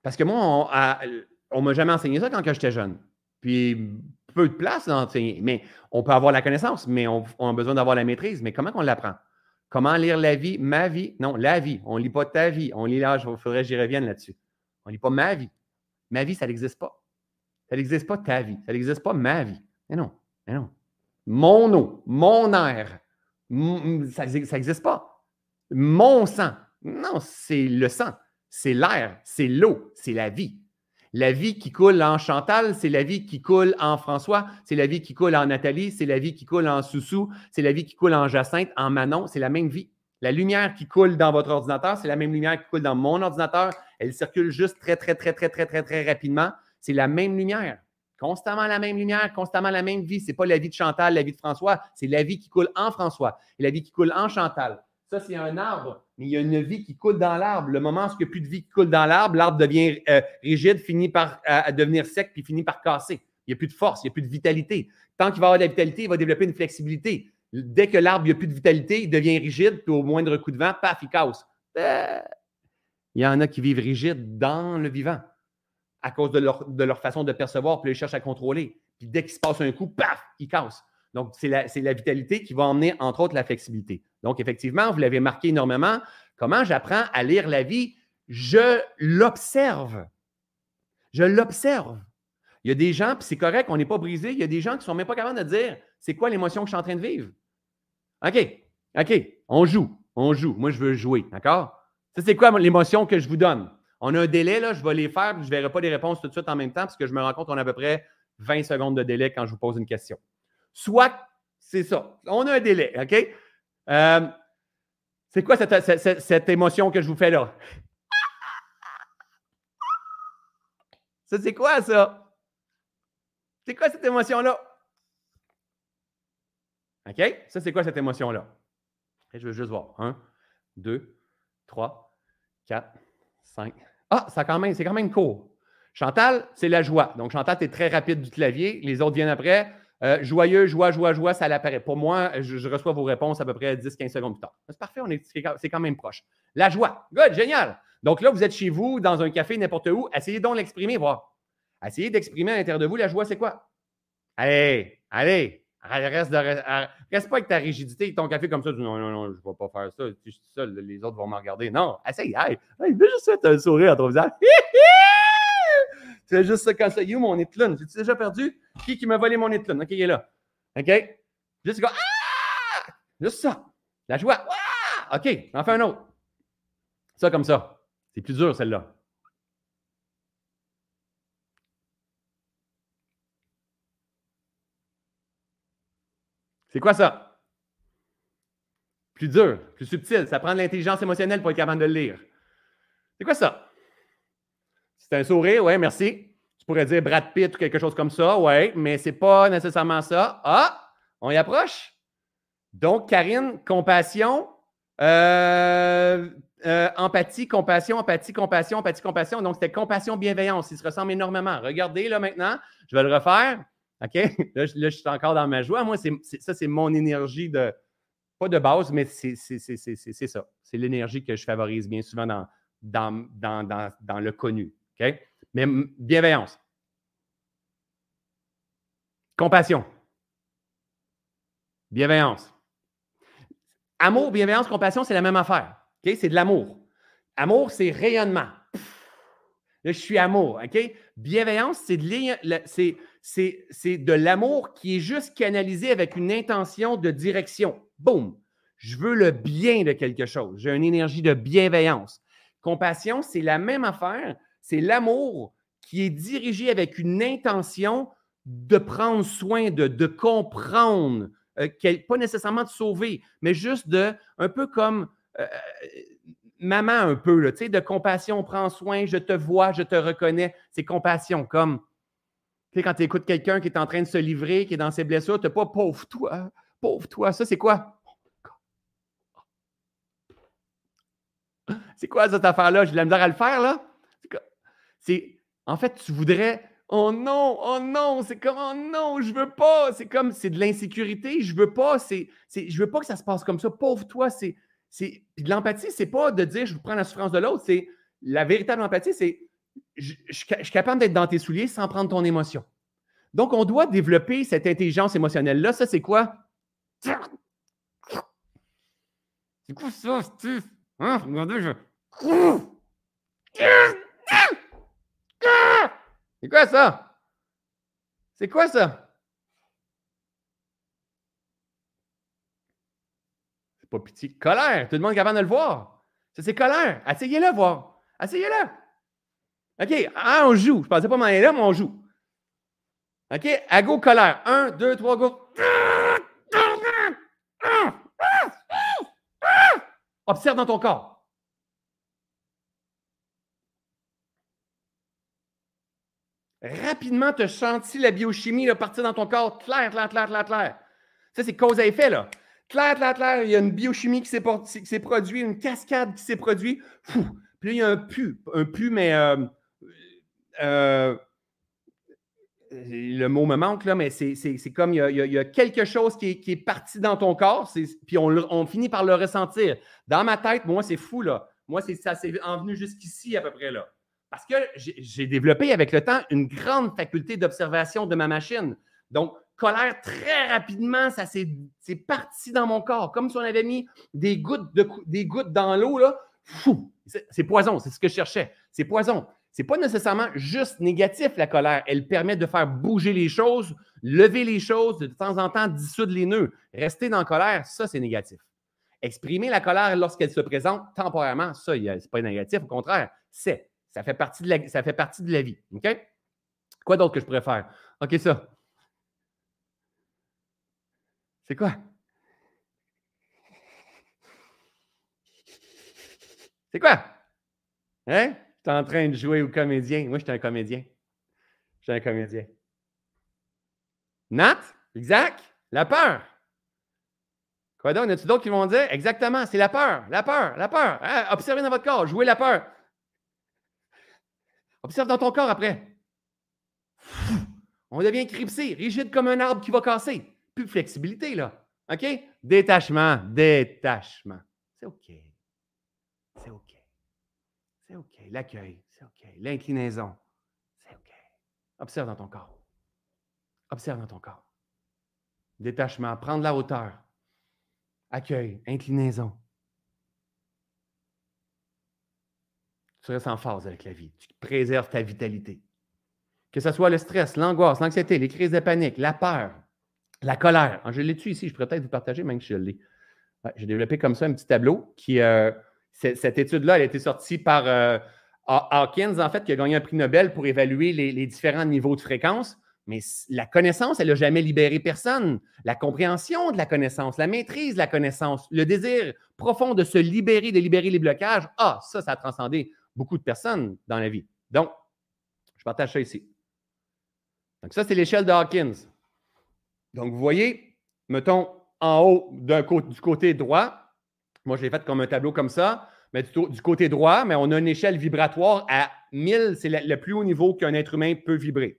Parce que moi, on ne m'a jamais enseigné ça quand j'étais jeune. Puis, peu de place d'enseigner. Mais on peut avoir la connaissance, mais on, a besoin d'avoir la maîtrise. Mais comment on l'apprend? Comment lire la vie, ma vie? Non, la vie. On ne lit pas ta vie. On lit là, il faudrait que j'y revienne là-dessus. On ne lit pas ma vie. Ma vie, ça n'existe pas. Ça n'existe pas ta vie. Ça n'existe pas ma vie. Mais non, mais non. Mon eau, mon air, ça n'existe pas. Mon sang. Non, c'est le sang. C'est l'air. C'est l'eau. C'est la vie. La vie qui coule en Chantal, c'est la vie qui coule en François, c'est la vie qui coule en Nathalie, c'est la vie qui coule en Soussou, c'est la vie qui coule en Jacinthe, en Manon, c'est la même vie. La lumière qui coule dans votre ordinateur, c'est la même lumière qui coule dans mon ordinateur. Elle circule juste très, très, très, très, très, très, très rapidement. C'est la même lumière. Constamment la même lumière, constamment la même vie. Ce n'est pas la vie de Chantal, la vie de François, c'est la vie qui coule en François et la vie qui coule en Chantal. Ça, c'est un arbre, mais il y a une vie qui coule dans l'arbre. Le moment où il n'y a plus de vie qui coule dans l'arbre, l'arbre devient euh, rigide, finit par devenir sec, puis finit par casser. Il n'y a plus de force, il n'y a plus de vitalité. Tant qu'il va avoir de la vitalité, il va développer une flexibilité. Dès que l'arbre n'a plus de vitalité, il devient rigide, puis au moindre coup de vent, paf, il casse. Euh, il y en a qui vivent rigides dans le vivant à cause de leur, façon de percevoir, puis ils cherchent à contrôler. Puis dès qu'il se passe un coup, paf, ils cassent. Donc, c'est la, la, vitalité qui va emmener, entre autres, la flexibilité. Donc, effectivement, vous l'avez marqué énormément. Comment j'apprends à lire la vie? Je l'observe. Je l'observe. Il y a des gens, puis c'est correct, on n'est pas brisé, il y a des gens qui ne sont même pas capables de dire c'est quoi l'émotion que je suis en train de vivre? OK, OK, on joue, on joue. Moi, je veux jouer, d'accord? Ça, c'est quoi l'émotion que je vous donne? On a un délai, là, je vais les faire, je ne verrai pas les réponses tout de suite en même temps, parce que je me rends compte qu'on a à peu près 20 secondes de délai quand je vous pose une question. Soit c'est ça. On a un délai, OK? Euh, c'est quoi cette, émotion que je vous fais là? Ça, c'est quoi ça? C'est quoi cette émotion-là? OK? Ça, c'est quoi cette émotion-là? je veux juste voir. Un, deux, trois, quatre, cinq. Ah, ça c'est quand même court. Chantal, c'est la joie. Donc, Chantal, tu es très rapide du clavier. Les autres viennent après. Euh, joyeux, joie, joie, joie, ça l'apparaît. Pour moi, je, reçois vos réponses à peu près 10-15 secondes plus tard. C'est parfait, on est, c'est quand même proche. La joie. Good, génial. Donc là, vous êtes chez vous, dans un café, n'importe où. Essayez donc l'exprimer, voir. Essayez d'exprimer à l'intérieur de vous la joie, c'est quoi? Allez, allez, reste, pas avec ta rigidité et ton café comme ça. Non, non, non, je ne vais pas faire ça. Je suis seul, les autres vont me regarder. Non, essaye, hey, hey, juste un sourire à ton visage. C'est juste ça quand ça. You, mon étalon. J'ai déjà perdu? Qui qui m'a volé mon étalon? OK, il est là. OK? Juste comme Ah! Juste ça. La joie. Ah! OK, on fait un autre. Ça comme ça. C'est plus dur, celle-là. C'est quoi ça? Plus dur, plus subtil. Ça prend de l'intelligence émotionnelle pour être capable de le lire. C'est quoi ça? C'est un sourire, oui, merci. Tu pourrais dire Brad Pitt ou quelque chose comme ça, oui, mais ce n'est pas nécessairement ça. Ah, on y approche? Donc, Karine, compassion, euh, euh, empathie, compassion, empathie, compassion, empathie, compassion. Donc, c'était compassion, bienveillance. Ils se ressemblent énormément. Regardez là maintenant, je vais le refaire. OK? Là, je, suis encore dans ma joie. Moi, ça, c'est mon énergie de, pas de base, mais c'est ça. C'est l'énergie que je favorise bien souvent dans, dans, dans, dans le connu. Mais bienveillance. Compassion. Bienveillance. Amour, bienveillance, compassion, c'est la même affaire. C'est de l'amour. Amour, c'est rayonnement. Là, je suis amour. OK? Bienveillance, c'est de, c'est de l'amour qui est juste canalisé avec une intention de direction. Boum! Je veux le bien de quelque chose. J'ai une énergie de bienveillance. Compassion, c'est la même affaire. C'est l'amour qui est dirigé avec une intention de prendre soin de, comprendre, euh, pas nécessairement de sauver, mais juste de, un peu comme euh, maman un peu, là, de compassion, prends soin, je te vois, je te reconnais. C'est compassion, comme quand tu écoutes quelqu'un qui est en train de se livrer, qui est dans ses blessures, tu n'as pas pauvre toi, pauvre toi. Ça, c'est quoi? C'est quoi cette affaire-là? J'ai de la misère à le faire, là? C'est, en fait, tu voudrais Oh non, oh non, c'est comme oh non, je veux pas. C'est comme c'est de l'insécurité, je veux pas. C'est, je veux pas que ça se passe comme ça. Pauvre toi, c'est, c'est. Puis l'empathie, c'est pas de dire je prends la souffrance de l'autre. C'est la véritable empathie, c'est je, suis capable d'être dans tes souliers sans prendre ton émotion. Donc, on doit développer cette intelligence émotionnelle-là. Ça, c'est quoi? C'est quoi ça, Steve? Hein? Regardez, je. C'est quoi ça? C'est quoi ça? C'est pas pitié. Colère. Tout le monde est capable de le voir. Ça, c'est colère. Essayez-le voir. Essayez-le. OK. On joue. Je pensais pas m'en aller là, mais on joue. OK? À go, colère. Un, deux, trois, go. Observe dans ton corps. rapidement te sentir la biochimie là, partir dans ton corps clair, clair, clair, clair, clair. Ça, c'est cause à effet, là. Clair, clair, clair, il y a une biochimie qui s'est, produite, une cascade qui s'est produite. Puis là, il y a un pu, un pu, mais euh, euh, le mot me manque, mais c'est, comme il y, a, quelque chose qui est, parti dans ton corps, puis on, finit par le ressentir. Dans ma tête, moi, c'est fou, là. Moi, ça s'est envenu jusqu'ici à peu près, là. Parce que j'ai développé avec le temps une grande faculté d'observation de ma machine. Donc, colère, très rapidement, ça s'est parti dans mon corps, comme si on avait mis des gouttes, de, des gouttes dans l'eau. là. C'est poison, c'est ce que je cherchais. C'est poison. C'est pas nécessairement juste négatif, la colère. Elle permet de faire bouger les choses, lever les choses, de temps en temps dissoudre les nœuds. Rester dans la colère, ça, c'est négatif. Exprimer la colère lorsqu'elle se présente temporairement, ça, c'est pas négatif. Au contraire, c'est ça fait partie de la, ça fait partie de la vie. OK? Quoi d'autre que je pourrais faire? OK, ça. C'est quoi? C'est quoi? Hein? En train de jouer au comédien. Moi, je suis un comédien. Je suis un comédien. Nat? Exact? La peur? Quoi donc? Y a-t-il d'autres qui vont dire? Exactement, c'est la peur. La peur, la peur. Hein? Observez dans votre corps, jouez la peur. Observe dans ton corps après. On devient cripsé, rigide comme un arbre qui va casser. Plus de flexibilité, là. OK? Détachement, détachement. C'est OK. C'est OK. C'est OK. L'accueil, c'est OK. L'inclinaison, c'est OK. Observe dans ton corps. Observe dans ton corps. Détachement, prendre la hauteur. Accueil, inclinaison. tu restes en phase avec la vie. Tu préserves ta vitalité. Que ce soit le stress, l'angoisse, l'anxiété, les crises de panique, la peur, la colère. Ah, je l'ai tu ici, je pourrais peut-être vous partager, même si je l'ai. J'ai développé comme ça un petit tableau qui. Euh, cette étude-là, elle a été sortie par euh, Hawkins, en fait, qui a gagné un prix Nobel pour évaluer les, les différents niveaux de fréquence. Mais la connaissance, elle n'a jamais libéré personne. La compréhension de la connaissance, la maîtrise de la connaissance, le désir profond de se libérer, de libérer les blocages, ah, ça, ça a transcendé beaucoup de personnes dans la vie. Donc, je partage ça ici. Donc, ça, c'est l'échelle de Hawkins. Donc, vous voyez, mettons en haut du côté droit, moi, je l'ai fait comme un tableau comme ça, mais du, côté droit, mais on a une échelle vibratoire à 1000, c'est le, plus haut niveau qu'un être humain peut vibrer.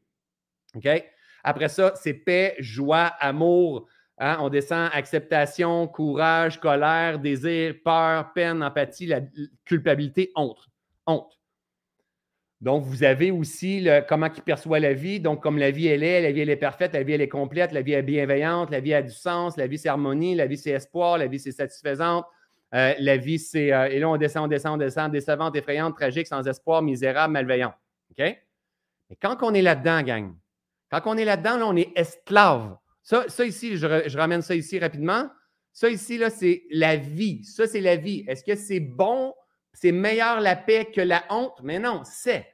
Après ça, c'est paix, joie, amour. Hein? On descend acceptation, courage, colère, désir, peur, peine, empathie, culpabilité, honte honte. Donc, vous avez aussi le, comment il perçoit la vie. Donc, comme la vie, elle est, la vie, elle est parfaite, la vie, elle est complète, la vie est bienveillante, la vie a du sens, la vie, c'est harmonie, la vie, c'est espoir, la vie, c'est satisfaisante. Euh, la vie, c'est. Euh, et là, on descend, on descend, on descend, décevante, effrayante, tragique, sans espoir, misérable, malveillant. OK? Mais quand on est là-dedans, gang, quand on est là-dedans, là, on est esclave. Ça, ça ici, je, je ramène ça ici rapidement. Ça ici, là, c'est la vie. Ça, c'est la vie. Est-ce que c'est bon, c'est meilleur la paix que la honte? Mais non, c'est.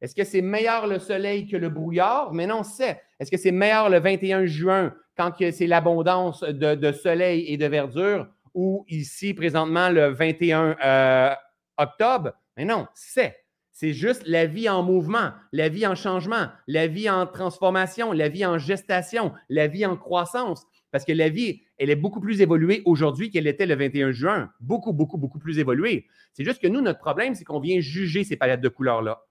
Est-ce que c'est meilleur le soleil que le brouillard? Mais non, c'est. Est-ce que c'est meilleur le 21 juin quand c'est l'abondance de, soleil et de verdure? Ou ici, présentement, le 21 euh, octobre? Mais non, c'est. C'est juste la vie en mouvement, la vie en changement, la vie en transformation, la vie en gestation, la vie en croissance. Parce que la vie, elle est beaucoup plus évoluée aujourd'hui qu'elle était le 21 juin. Beaucoup, beaucoup, beaucoup plus évoluée. C'est juste que nous, notre problème, c'est qu'on vient juger ces palettes de couleurs-là.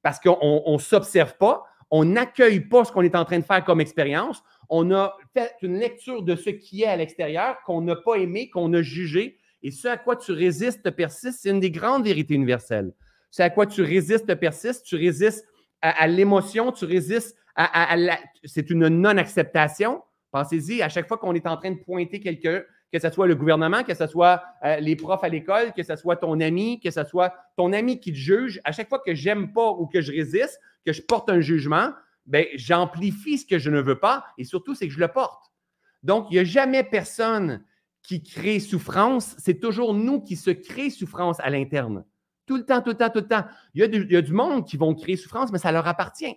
Parce qu'on ne s'observe pas, on n'accueille pas ce qu'on est en train de faire comme expérience. On a fait une lecture de ce qui est à l'extérieur qu'on n'a pas aimé, qu'on a jugé. Et ce à quoi tu résistes persiste, c'est une des grandes vérités universelles. Ce à quoi tu résistes persiste, tu résistes à, l'émotion, tu résistes à, la. C'est une non-acceptation. Pensez-y, à chaque fois qu'on est en train de pointer quelqu'un, que ce soit le gouvernement, que ce soit euh, les profs à l'école, que ce soit ton ami, que ce soit ton ami qui te juge, à chaque fois que j'aime pas ou que je résiste, que je porte un jugement, ben, j'amplifie ce que je ne veux pas et surtout, c'est que je le porte. Donc, il n'y a jamais personne qui crée souffrance, c'est toujours nous qui se créons souffrance à l'interne. Tout le temps, tout le temps, tout le temps. Il y, a du, il y, a du, monde qui vont créer souffrance, mais ça leur appartient.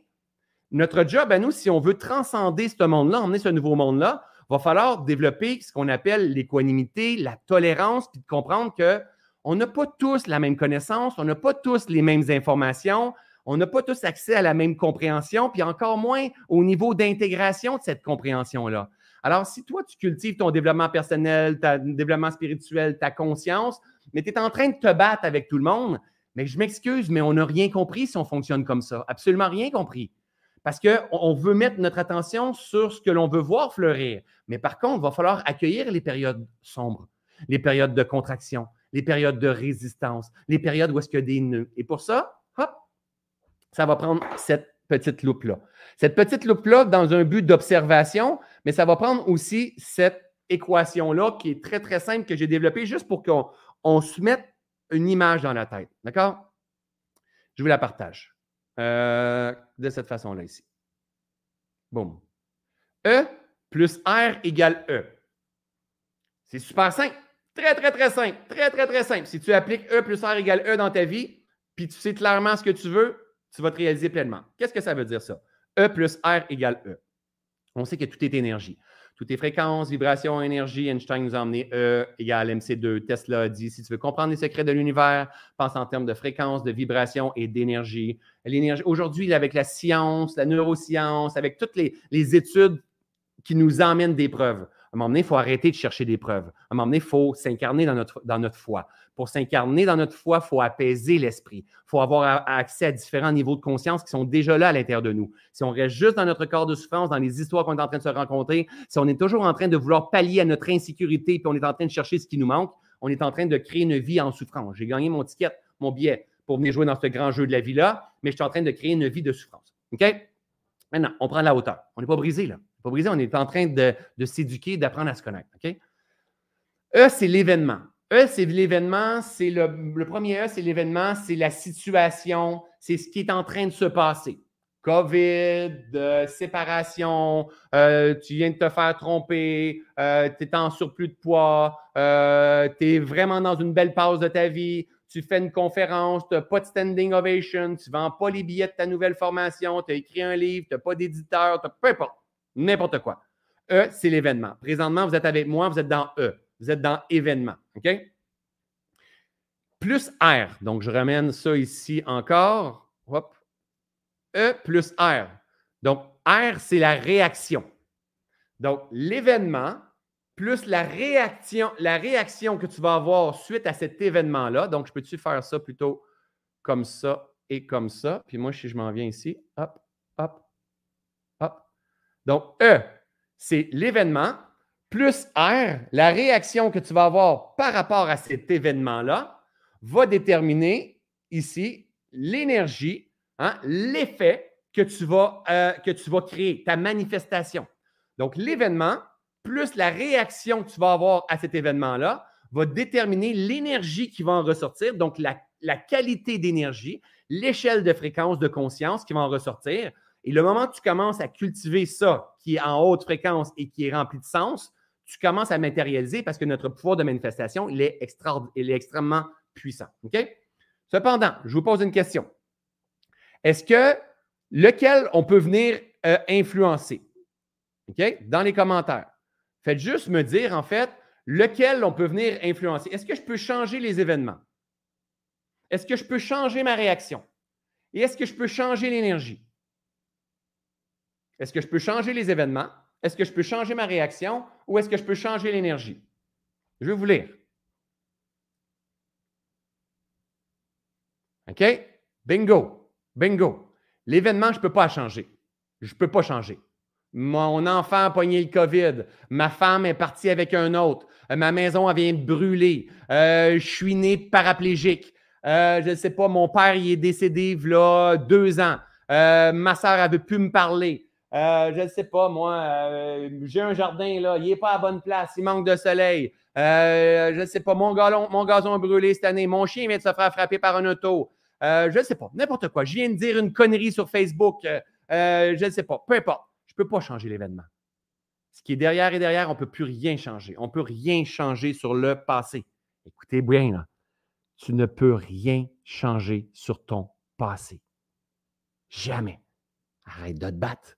Notre job à nous, si on veut transcender ce monde-là, emmener ce nouveau monde-là, va falloir développer ce qu'on appelle l'équanimité, la tolérance, puis de comprendre qu'on n'a pas tous la même connaissance, on n'a pas tous les mêmes informations, on n'a pas tous accès à la même compréhension, puis encore moins au niveau d'intégration de cette compréhension-là. Alors, si toi, tu cultives ton développement personnel, ton développement spirituel, ta conscience, mais tu es en train de te battre avec tout le monde, mais je m'excuse, mais on n'a rien compris si on fonctionne comme ça. Absolument rien compris. Parce qu'on veut mettre notre attention sur ce que l'on veut voir fleurir. Mais par contre, il va falloir accueillir les périodes sombres, les périodes de contraction, les périodes de résistance, les périodes où est-ce qu'il y a des nœuds. Et pour ça, hop, ça va prendre cette petite loupe-là. Cette petite loupe-là dans un but d'observation, mais ça va prendre aussi cette équation-là qui est très, très simple que j'ai développée juste pour qu'on se mette une image dans la tête. D'accord? Je vous la partage. Euh, de cette façon-là ici. Boum. E plus R égale E. C'est super simple. Très, très, très simple. Très, très, très simple. Si tu appliques E plus R égale E dans ta vie, puis tu sais clairement ce que tu veux, tu vas te réaliser pleinement. Qu'est-ce que ça veut dire ça? E plus R égale E. On sait que tout est énergie. Toutes tes fréquences, vibrations, énergie, Einstein nous a emmené E égale MC2. Tesla a dit si tu veux comprendre les secrets de l'univers, pense en termes de fréquences, de vibrations et d'énergie. Aujourd'hui, avec la science, la neuroscience, avec toutes les, les études qui nous emmènent des preuves, un moment donné, il faut arrêter de chercher des preuves. À un moment donné, il faut s'incarner dans notre, foi. Pour s'incarner dans notre foi, il faut apaiser l'esprit. Il faut avoir accès à différents niveaux de conscience qui sont déjà là à l'intérieur de nous. Si on reste juste dans notre corps de souffrance, dans les histoires qu'on est en train de se rencontrer, si on est toujours en train de vouloir pallier à notre insécurité, puis on est en train de chercher ce qui nous manque, on est en train de créer une vie en souffrance. J'ai gagné mon ticket, mon billet pour venir jouer dans ce grand jeu de la vie-là, mais je suis en train de créer une vie de souffrance. OK? Maintenant, on prend la hauteur. On n'est pas brisé, là on est en train de, s'éduquer, d'apprendre à se connaître. E, c'est l'événement. E, c'est l'événement, c'est le, premier E, c'est l'événement, c'est la situation, c'est ce qui est en train de se passer. COVID, euh, séparation, euh, tu viens de te faire tromper, euh, tu es en surplus de poids, tu es vraiment dans une belle pause de ta vie, tu fais une conférence, tu n'as pas de standing ovation, tu ne vends pas les billets de ta nouvelle formation, tu as écrit un livre, tu n'as pas d'éditeur, peu importe n'importe quoi. E, c'est l'événement. Présentement, vous êtes avec moi, vous êtes dans E. Vous êtes dans événement. OK? Plus R. Donc, je ramène ça ici encore. Hop. E plus R. Donc, R, c'est la réaction. Donc, l'événement plus la réaction, la réaction que tu vas avoir suite à cet événement-là. Donc, je peux-tu faire ça plutôt comme ça et comme ça? Puis moi, si je m'en viens ici, hop, hop, donc, E, c'est l'événement, plus R, la réaction que tu vas avoir par rapport à cet événement-là, va déterminer ici l'énergie, hein, l'effet que, tu vas, euh, que tu vas créer, ta manifestation. Donc, l'événement plus la réaction que tu vas avoir à cet événement-là va déterminer l'énergie qui va en ressortir, donc la qualité d'énergie, l'échelle de fréquence de conscience qui va en ressortir. Et le moment que tu commences à cultiver ça, qui est en haute fréquence et qui est rempli de sens, tu commences à matérialiser parce que notre pouvoir de manifestation, il est, il est extrêmement puissant. Cependant, je vous pose une question. Est-ce que lequel on peut venir euh, influencer? Dans les commentaires. Faites juste me dire, en fait, lequel on peut venir influencer. Est-ce que je peux changer les événements? Est-ce que je peux changer ma réaction? Et est-ce que je peux changer l'énergie? Est-ce que je peux changer les événements? Est-ce que je peux changer ma réaction? Ou est-ce que je peux changer l'énergie? Je vais vous lire. OK? Bingo. Bingo. L'événement, je ne peux pas changer. Je ne peux pas changer. Mon enfant a pogné le COVID. Ma femme est partie avec un autre. Euh, ma maison vient de brûler. Euh, je suis né paraplégique. Euh, je ne sais pas, mon père il est décédé il y a deux ans. ma soeur avait pu me parler. Je ne sais pas, moi, j'ai un jardin, là, il n'est pas à bonne place, il manque de soleil. je ne sais pas, mon, galon, mon gazon a brûlé cette année. Mon chien vient de se faire frapper par un auto. je ne sais pas, n'importe quoi. Je viens de dire une connerie sur Facebook. je ne sais pas, peu importe. Je ne peux pas changer l'événement. Ce qui est derrière et derrière, on ne peut plus rien changer. On ne peut rien changer sur le passé. Écoutez bien, là tu ne peux rien changer sur ton passé. Jamais. Arrête de te battre.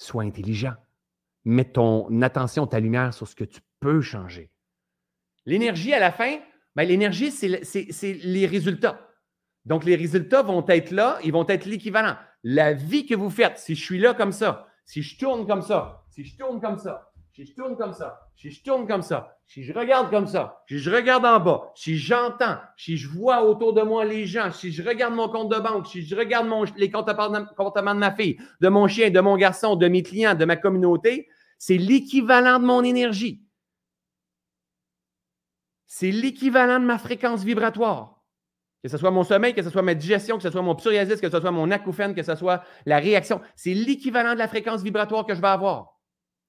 Sois intelligent. Mets ton attention, ta lumière sur ce que tu peux changer. L'énergie, à la fin, ben, l'énergie, c'est les résultats. Donc, les résultats vont être là, ils vont être l'équivalent. La vie que vous faites, si je suis là comme ça, si je tourne comme ça, si je tourne comme ça, si je tourne comme ça, si je tourne comme ça, si je regarde comme ça, si je regarde en bas, si j'entends, si je vois autour de moi les gens, si je regarde mon compte de banque, si je regarde les comportements de ma fille, de mon chien, de mon garçon, de mes clients, de ma communauté, c'est l'équivalent de mon énergie. C'est l'équivalent de ma fréquence vibratoire. Que ce soit mon sommeil, que ce soit ma digestion, que ce soit mon psoriasis, que ce soit mon acouphène, que ce soit la réaction. C'est l'équivalent de la fréquence vibratoire que je vais avoir.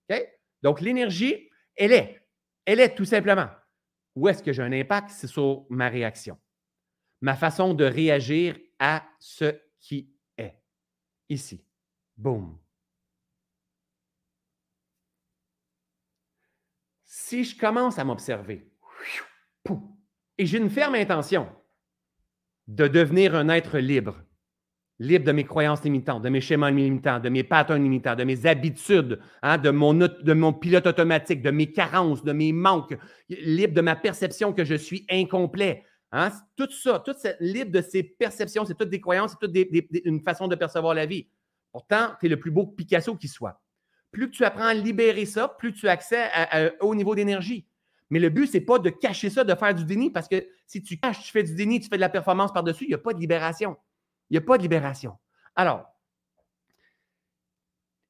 OK? Donc, l'énergie, elle est. Elle est tout simplement. Où est-ce que j'ai un impact? C'est sur ma réaction. Ma façon de réagir à ce qui est. Ici. Boum. Si je commence à m'observer, et j'ai une ferme intention de devenir un être libre, libre de mes croyances limitantes, de mes schémas limitants, de mes patterns limitants, de mes habitudes, hein, de, mon, pilote automatique, de mes carences, de mes manques, libre de ma perception que je suis incomplet. Hein. Tout ça, tout libre de ces perceptions, c'est toutes des croyances, c'est toute une façon de percevoir la vie. Pourtant, tu es le plus beau Picasso qui soit. Plus tu apprends à libérer ça, plus tu as accès au niveau d'énergie. Mais le but, ce n'est pas de cacher ça, de faire du déni, parce que si tu caches, tu fais du déni, tu fais de la performance par-dessus, il n'y a pas de libération. Il n'y a pas de libération. Alors,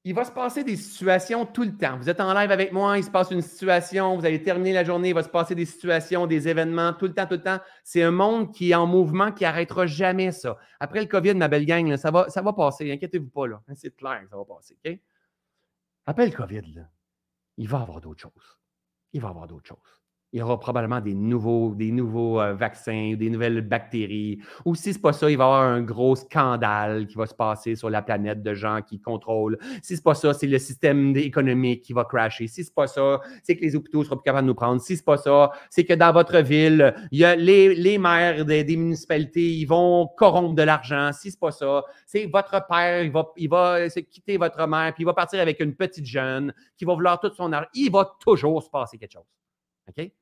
il va se passer des situations tout le temps. Vous êtes en live avec moi, il se passe une situation, vous allez terminer la journée, il va se passer des situations, des événements, tout le temps, tout le temps. C'est un monde qui est en mouvement, qui n'arrêtera jamais ça. Après le COVID, ma belle gang, ça, va, ça va passer, inquiétez-vous pas, là. C'est clair que ça va passer, OK? Après le COVID, il va y avoir d'autres choses. Il va y avoir d'autres choses il y aura probablement des nouveaux, des nouveaux euh, vaccins, des nouvelles bactéries. Ou si ce n'est pas ça, il va y avoir un gros scandale qui va se passer sur la planète de gens qui contrôlent. Si ce n'est pas ça, c'est le système économique qui va crasher. Si ce n'est pas ça, c'est que les hôpitaux ne seront plus capables de nous prendre. Si ce n'est pas ça, c'est que dans votre ville, il y a les, les maires des, municipalités, ils vont corrompre de l'argent. Si ce n'est pas ça, c'est votre père, il va, il va quitter votre mère, puis il va partir avec une petite jeune qui va vouloir tout son argent. Il va toujours se passer quelque chose.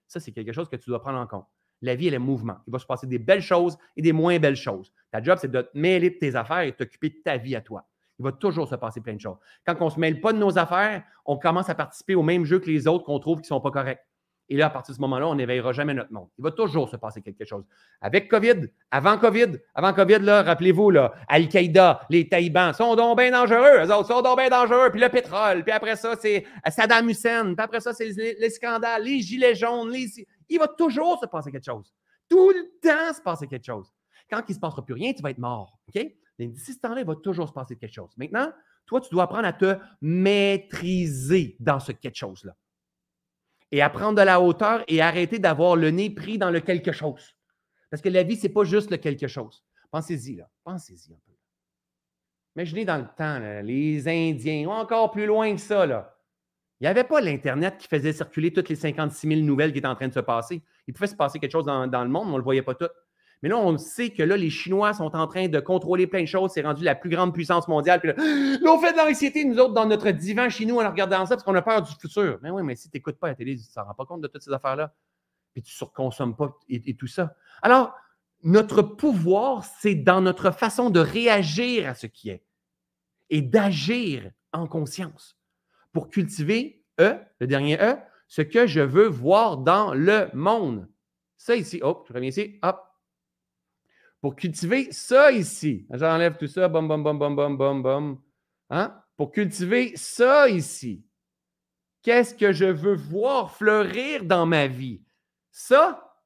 Ça, c'est quelque chose que tu dois prendre en compte. La vie, elle est mouvement. Il va se passer des belles choses et des moins belles choses. Ta job, c'est de te mêler de tes affaires et de t'occuper de ta vie à toi. Il va toujours se passer plein de choses. Quand on ne se mêle pas de nos affaires, on commence à participer au même jeu que les autres qu'on trouve qui ne sont pas corrects. Et là, à partir de ce moment-là, on n'éveillera jamais notre monde. Il va toujours se passer quelque chose. Avec COVID, avant COVID, avant COVID, là, rappelez-vous, là, Al-Qaïda, les Taïbans sont donc bien dangereux. Eux autres sont donc bien dangereux. Puis le pétrole. Puis après ça, c'est Saddam Hussein. Puis après ça, c'est les, scandales, les gilets jaunes. Il va toujours se passer quelque chose. Tout le temps se passer quelque chose. Quand il ne se passera plus rien, tu vas être mort. OK? D'ici ce temps-là, il va toujours se passer quelque chose. Maintenant, toi, tu dois apprendre à te maîtriser dans ce quelque chose-là et à prendre de la hauteur et arrêter d'avoir le nez pris dans le quelque chose. Parce que la vie, ce n'est pas juste le quelque chose. Pensez-y, là. Pensez-y un peu. Imaginez dans le temps, les Indiens, encore plus loin que ça, là. Il n'y avait pas l'Internet qui faisait circuler toutes les 56 000 nouvelles qui étaient en train de se passer. Il pouvait se passer quelque chose dans, le monde, mais on ne le voyait pas tout. Mais là, on sait que là, les Chinois sont en train de contrôler plein de choses. C'est rendu la plus grande puissance mondiale. Puis là, on fait de l'anxiété, nous autres, dans notre divan chez nous, en regardant ça, parce qu'on a peur du futur. Mais oui, mais si tu n'écoutes pas la télé, tu ne t'en rends pas compte de toutes ces affaires-là. Puis tu ne surconsommes pas et, tout ça. Alors, notre pouvoir, c'est dans notre façon de réagir à ce qui est et d'agir en conscience pour cultiver, E, le dernier E, ce que je veux voir dans le monde. Ça ici, hop, je reviens ici, hop, pour cultiver ça ici. J'enlève tout ça, bum, bum, bum, bum, bum, bum. Hein? Pour cultiver ça ici. Qu'est-ce que je veux voir fleurir dans ma vie? Ça,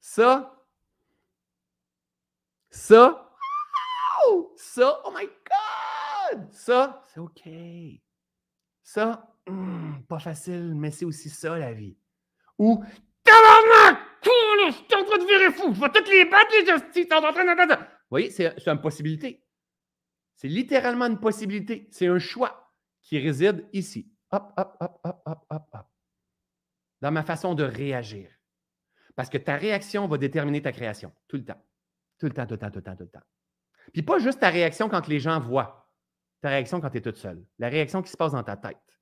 ça, ça, ça, oh my God! Ça, c'est OK. Ça, hmm, pas facile, mais c'est aussi ça la vie. Ou, tabarnak! je suis en train de virer fou. Je vais toutes les battre, les justices. en train de. Vous voyez, c'est une possibilité. C'est littéralement une possibilité. C'est un choix qui réside ici. Hop, hop, hop, hop, hop, hop, hop. Dans ma façon de réagir. Parce que ta réaction va déterminer ta création. Tout le temps. Tout le temps, tout le temps, tout le temps, tout le temps. Puis pas juste ta réaction quand les gens voient. Ta réaction quand tu es toute seule. La réaction qui se passe dans ta tête,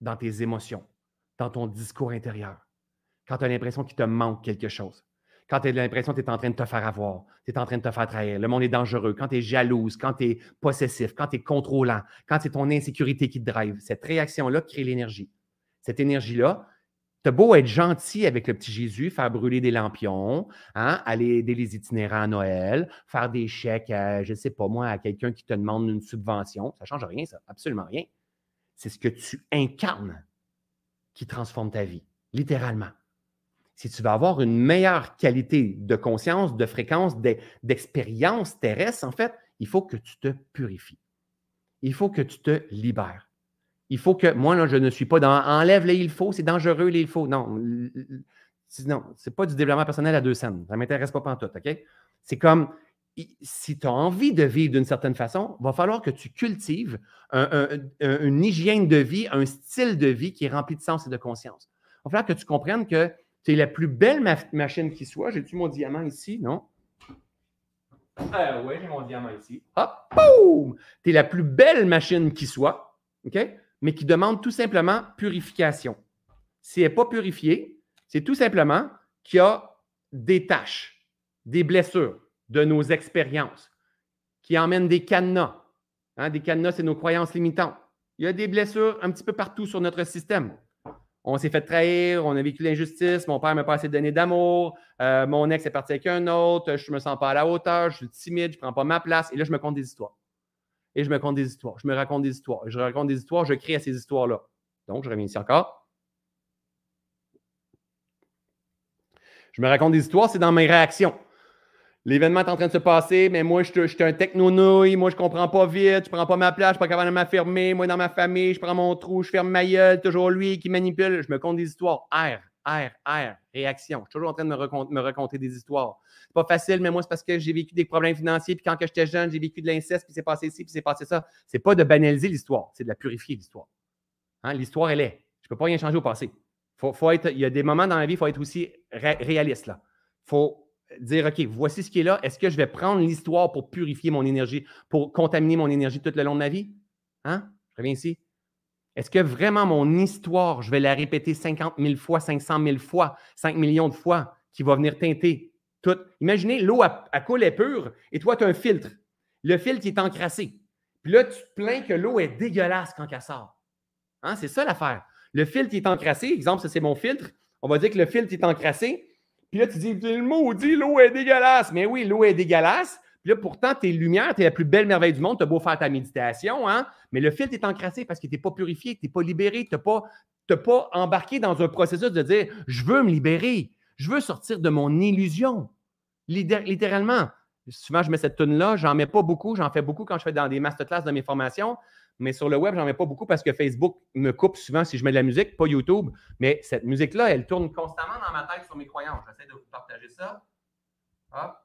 dans tes émotions, dans ton discours intérieur quand tu as l'impression qu'il te manque quelque chose, quand tu as l'impression que tu es en train de te faire avoir, tu es en train de te faire trahir, le monde est dangereux, quand tu es jalouse, quand tu es possessif, quand tu es contrôlant, quand c'est ton insécurité qui te drive, cette réaction-là crée l'énergie. Cette énergie-là, tu as beau être gentil avec le petit Jésus, faire brûler des lampions, hein, aller aider les itinérants à Noël, faire des chèques, à, je ne sais pas moi, à quelqu'un qui te demande une subvention. Ça ne change rien, ça, absolument rien. C'est ce que tu incarnes qui transforme ta vie, littéralement si tu veux avoir une meilleure qualité de conscience, de fréquence, d'expérience terrestre, en fait, il faut que tu te purifies. Il faut que tu te libères. Il faut que, moi, là, je ne suis pas dans enlève les il faut, c'est dangereux les il faut. Non, non, c'est pas du développement personnel à deux scènes. Ça ne m'intéresse pas tout, OK? C'est comme, si tu as envie de vivre d'une certaine façon, il va falloir que tu cultives une hygiène de vie, un style de vie qui est rempli de sens et de conscience. Il va falloir que tu comprennes que c'est la plus belle machine qui soit. J'ai-tu mon diamant ici? Non? Ah oui, j'ai mon diamant ici. Hop, boum! Tu es la plus belle machine qui soit, OK? Mais qui demande tout simplement purification. Si elle n'est pas purifiée, c'est tout simplement qu'il y a des tâches, des blessures de nos expériences qui emmènent des cadenas. Hein, des cadenas, c'est nos croyances limitantes. Il y a des blessures un petit peu partout sur notre système on s'est fait trahir, on a vécu l'injustice, mon père ne m'a pas assez donné d'amour, euh, mon ex est parti avec un autre, je ne me sens pas à la hauteur, je suis timide, je ne prends pas ma place. Et là, je me compte des histoires. Et je me compte des histoires, je me raconte des histoires. Je raconte des histoires, je crée à ces histoires-là. Donc, je reviens ici encore. Je me raconte des histoires, c'est dans mes réactions. L'événement est en train de se passer, mais moi, je, suis un techno-nouille, moi, je comprends pas vite, je prends pas ma place, je suis pas capable de m'affirmer. Moi, dans ma famille, je prends mon trou, je ferme ma gueule, toujours lui qui manipule. Je me compte des histoires. R, R, R, réaction. Je suis toujours en train de me, raconter des histoires. C'est pas facile, mais moi, c'est parce que j'ai vécu des problèmes financiers, puis quand j'étais jeune, j'ai vécu de l'inceste, puis c'est passé ici, puis c'est passé ça. C'est pas de banaliser l'histoire, c'est de la purifier, l'histoire. Hein? L'histoire, elle est. Je peux pas rien changer au passé. Il y a des moments dans la vie, il faut être aussi réaliste. Là. faut dire, OK, voici ce qui est là. Est-ce que je vais prendre l'histoire pour purifier mon énergie, pour contaminer mon énergie tout le long de ma vie? Hein? Je reviens ici. Est-ce que vraiment mon histoire, je vais la répéter 50 000 fois, 500 000 fois, 5 millions de fois, qui va venir teinter tout? Imaginez, l'eau, à coule est pure et toi, tu as un filtre. Le filtre est encrassé. Puis là, tu te plains que l'eau est dégueulasse quand elle sort. Hein? C'est ça l'affaire. Le filtre est encrassé. Exemple, ça, c'est mon filtre. On va dire que le filtre est encrassé. Puis là, tu dis, le mot dit, l'eau est dégueulasse. Mais oui, l'eau est dégueulasse. Puis là, pourtant, tes lumières, tu es la plus belle merveille du monde. Tu as beau faire ta méditation, hein? mais le filtre est encrassé parce qu'il n'est pas purifié, tu n'es pas libéré, n'es pas, pas embarqué dans un processus de dire, je veux me libérer, je veux sortir de mon illusion. Littéralement. Souvent, je mets cette tune-là, j'en mets pas beaucoup, j'en fais beaucoup quand je fais dans des masterclass de mes formations. Mais sur le web, j'en mets pas beaucoup parce que Facebook me coupe souvent si je mets de la musique, pas YouTube. Mais cette musique-là, elle tourne constamment dans ma tête sur mes croyances. J'essaie de vous partager ça. Hop.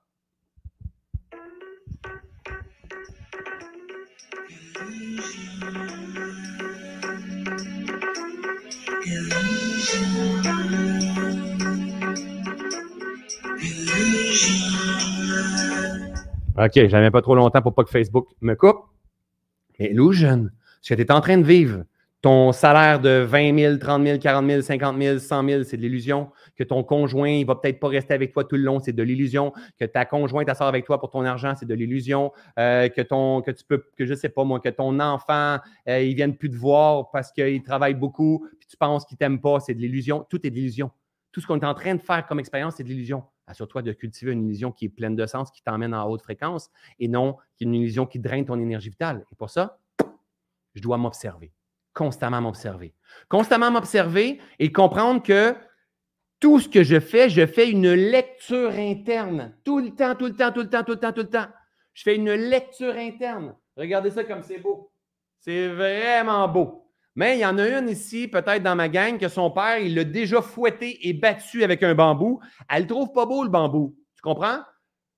OK, j'avais pas trop longtemps pour pas que Facebook me coupe. Mais Illusion, ce que tu es en train de vivre, ton salaire de 20 000, 30 000, 40 000, 50 000, 100 000, c'est de l'illusion. Que ton conjoint, il va peut-être pas rester avec toi tout le long, c'est de l'illusion. Que ta conjointe, elle avec toi pour ton argent, c'est de l'illusion. Euh, que ton, que tu peux, que je sais pas moi, que ton enfant, euh, il vienne plus te voir parce qu'il travaille beaucoup, puis tu penses qu'il t'aime pas, c'est de l'illusion. Tout est de l'illusion. Tout ce qu'on est en train de faire comme expérience, c'est de l'illusion. Assure-toi de cultiver une illusion qui est pleine de sens, qui t'emmène en haute fréquence et non une illusion qui draine ton énergie vitale. Et pour ça, je dois m'observer, constamment m'observer. Constamment m'observer et comprendre que tout ce que je fais, je fais une lecture interne. Tout le temps, tout le temps, tout le temps, tout le temps, tout le temps. Je fais une lecture interne. Regardez ça comme c'est beau. C'est vraiment beau. Mais il y en a une ici, peut-être dans ma gang, que son père, il l'a déjà fouetté et battu avec un bambou. Elle trouve pas beau, le bambou. Tu comprends?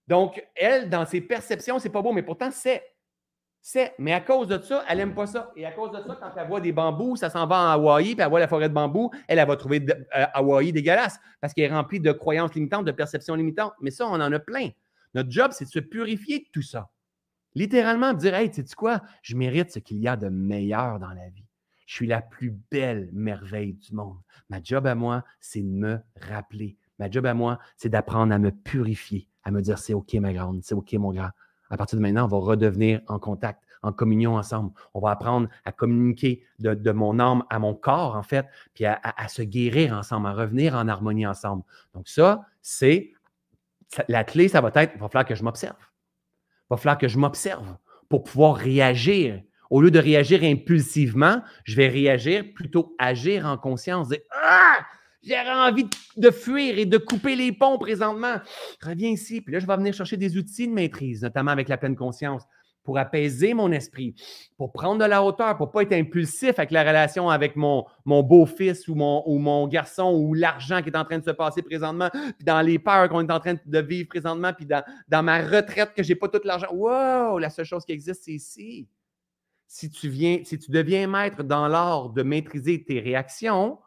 Donc, elle, dans ses perceptions, c'est pas beau, mais pourtant, c'est. C'est. Mais à cause de ça, elle n'aime pas ça. Et à cause de ça, quand elle voit des bambous, ça s'en va en Hawaï, puis elle voit la forêt de bambou, elle, elle va trouver euh, Hawaï dégueulasse parce qu'elle est remplie de croyances limitantes, de perceptions limitantes. Mais ça, on en a plein. Notre job, c'est de se purifier de tout ça. Littéralement, dire Hey, sais-tu quoi? Je mérite ce qu'il y a de meilleur dans la vie. Je suis la plus belle merveille du monde. Ma job à moi, c'est de me rappeler. Ma job à moi, c'est d'apprendre à me purifier, à me dire c'est OK, ma grande, c'est OK, mon grand. À partir de maintenant, on va redevenir en contact, en communion ensemble. On va apprendre à communiquer de, mon âme à mon corps, en fait, puis à, se guérir ensemble, à revenir en harmonie ensemble. Donc, ça, c'est la clé, ça va être il va falloir que je m'observe. Il va falloir que je m'observe pour pouvoir réagir au lieu de réagir impulsivement, je vais réagir plutôt agir en conscience. ah! J'aurais envie de fuir et de couper les ponts présentement. Reviens ici. Puis là, je vais venir chercher des outils de maîtrise, notamment avec la pleine conscience, pour apaiser mon esprit, pour prendre de la hauteur, pour ne pas être impulsif avec la relation avec mon, beau-fils ou mon, ou mon garçon ou l'argent qui est en train de se passer présentement, puis dans les peurs qu'on est en train de vivre présentement, puis dans, dans ma retraite que je n'ai pas tout l'argent. Wow! La seule chose qui existe, c'est ici si tu deviens maître dans l'art de maîtriser tes réactions,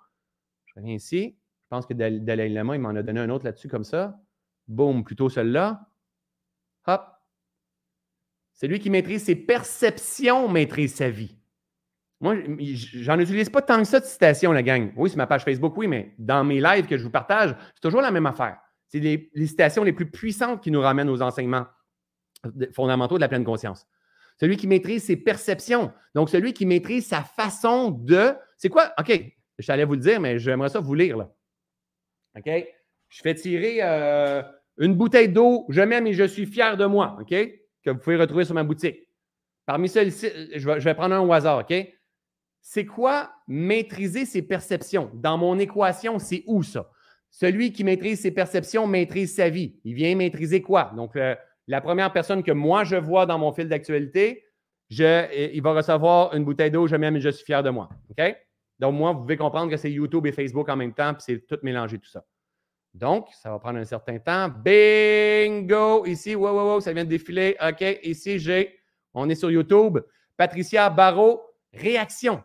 je reviens ici. Je pense que Dalai Lama, il m'en a donné un autre là-dessus comme ça. Boum, plutôt celui-là. Hop. Celui qui maîtrise ses perceptions maîtrise sa vie. Moi, j'en utilise pas tant que ça de citations, la gang. Oui, c'est ma page Facebook, oui, mais dans mes lives que je vous partage, c'est toujours la même affaire. C'est les, les citations les plus puissantes qui nous ramènent aux enseignements fondamentaux de la pleine conscience celui qui maîtrise ses perceptions. Donc, celui qui maîtrise sa façon de. C'est quoi? OK, je allais vous le dire, mais j'aimerais ça vous lire. Là. OK? Je fais tirer euh, une bouteille d'eau, je m'aime et je suis fier de moi. OK? Que vous pouvez retrouver sur ma boutique. Parmi celles-ci, je vais, prendre un au hasard. OK? C'est quoi maîtriser ses perceptions? Dans mon équation, c'est où ça? Celui qui maîtrise ses perceptions maîtrise sa vie. Il vient maîtriser quoi? Donc, la première personne que moi je vois dans mon fil d'actualité, il va recevoir une bouteille d'eau, je m'aime et je suis fier de moi. Donc, moi, vous pouvez comprendre que c'est YouTube et Facebook en même temps, puis c'est tout mélangé, tout ça. Donc, ça va prendre un certain temps. Bingo! Ici, wow, wow, wow, ça vient de défiler. OK, ici, j'ai, on est sur YouTube. Patricia Barrault, réaction.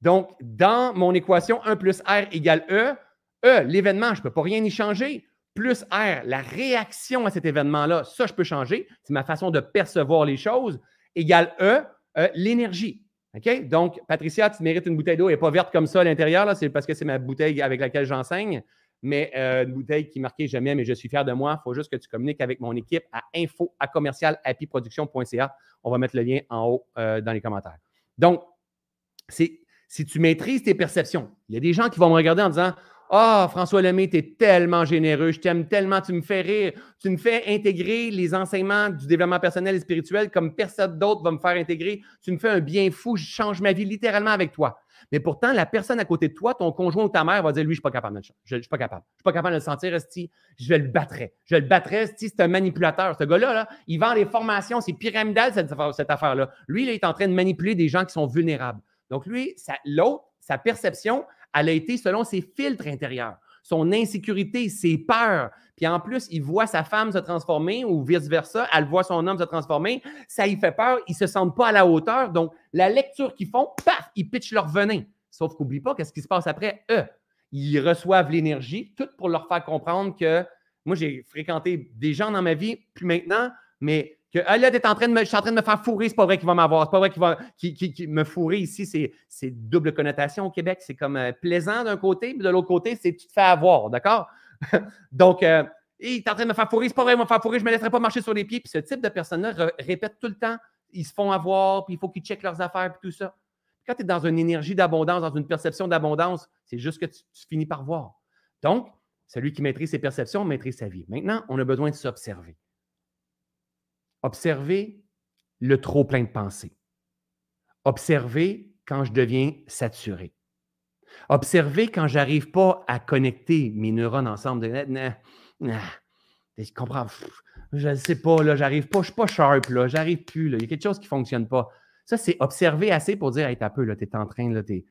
Donc, dans mon équation 1 plus R égale E, E, l'événement, je ne peux pas rien y changer plus R, la réaction à cet événement-là, ça, je peux changer. C'est ma façon de percevoir les choses. Égale E, euh, l'énergie. Donc, Patricia, tu mérites une bouteille d'eau. Elle n'est pas verte comme ça à l'intérieur. C'est parce que c'est ma bouteille avec laquelle j'enseigne. Mais euh, une bouteille qui Je m'aime et je suis fier de moi. Il faut juste que tu communiques avec mon équipe à info à commercial On va mettre le lien en haut euh, dans les commentaires. Donc, si tu maîtrises tes perceptions, il y a des gens qui vont me regarder en disant ah, oh, François Lemay, tu es tellement généreux, je t'aime tellement, tu me fais rire, tu me fais intégrer les enseignements du développement personnel et spirituel comme personne d'autre va me faire intégrer. Tu me fais un bien fou, je change ma vie littéralement avec toi. Mais pourtant, la personne à côté de toi, ton conjoint ou ta mère, va dire Lui, je ne suis pas capable de le. Je ne suis pas capable. Je suis pas capable de le sentir, Esti. Je le battrais. Je le battrais, Esti. C'est un manipulateur. Ce gars-là, là, il vend des formations. C'est pyramidal, cette affaire-là. Lui, il est en train de manipuler des gens qui sont vulnérables. Donc, lui, l'autre, sa perception, elle a été selon ses filtres intérieurs, son insécurité, ses peurs. Puis en plus, il voit sa femme se transformer ou vice-versa, elle voit son homme se transformer, ça y fait peur, ils ne se sentent pas à la hauteur. Donc, la lecture qu'ils font, paf, ils pitchent leur venin. Sauf qu'oublie pas qu'est-ce qui se passe après. Eux, ils reçoivent l'énergie, tout pour leur faire comprendre que moi, j'ai fréquenté des gens dans ma vie, plus maintenant, mais que ah, en train de me, je suis en train de me faire fourrer, c'est pas vrai qu'il va m'avoir, c'est pas vrai qu'il va me fourrer ici, c'est double connotation au Québec. C'est comme euh, plaisant d'un côté, puis de l'autre côté, c'est tu te fais avoir, d'accord? Donc, euh, il est en train de me faire fourrer, c'est pas vrai, il va me faire fourrer, je me laisserai pas marcher sur les pieds. Puis ce type de personnes-là répète tout le temps, ils se font avoir, puis il faut qu'ils checkent leurs affaires, puis tout ça. Quand tu es dans une énergie d'abondance, dans une perception d'abondance, c'est juste que tu, finis par voir. Donc, celui qui maîtrise ses perceptions maîtrise sa vie. Maintenant, on a besoin de s'observer. Observer le trop plein de pensées. Observer quand je deviens saturé. Observer quand je n'arrive pas à connecter mes neurones ensemble. je comprends. Je ne sais pas, là, j'arrive pas, je ne suis pas sharp, là, j'arrive plus, là, il y a quelque chose qui ne fonctionne pas. Ça, c'est observer assez pour dire, hey, t'as peu, là, tu es en train, là, tu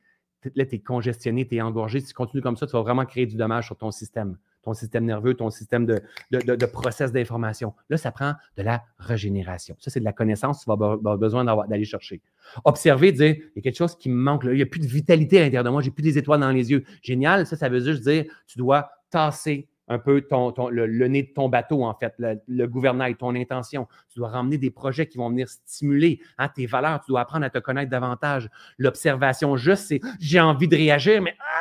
es, congestionné, tu es engorgé. Si tu continues comme ça, tu vas vraiment créer du dommage sur ton système, ton système nerveux, ton système de, de, process d'information. Là, ça prend de la régénération. Ça, c'est de la connaissance tu vas avoir besoin d'aller chercher. Observer, dire, il y a quelque chose qui me manque, là. il n'y a plus de vitalité à l'intérieur de moi, j'ai plus des étoiles dans les yeux. Génial, ça, ça veut juste dire, tu dois tasser un peu ton, le, nez de ton bateau, en fait, le, gouvernail, ton intention. Tu dois ramener des projets qui vont venir stimuler hein, tes valeurs. Tu dois apprendre à te connaître davantage. L'observation juste, c'est j'ai envie de réagir, mais ah,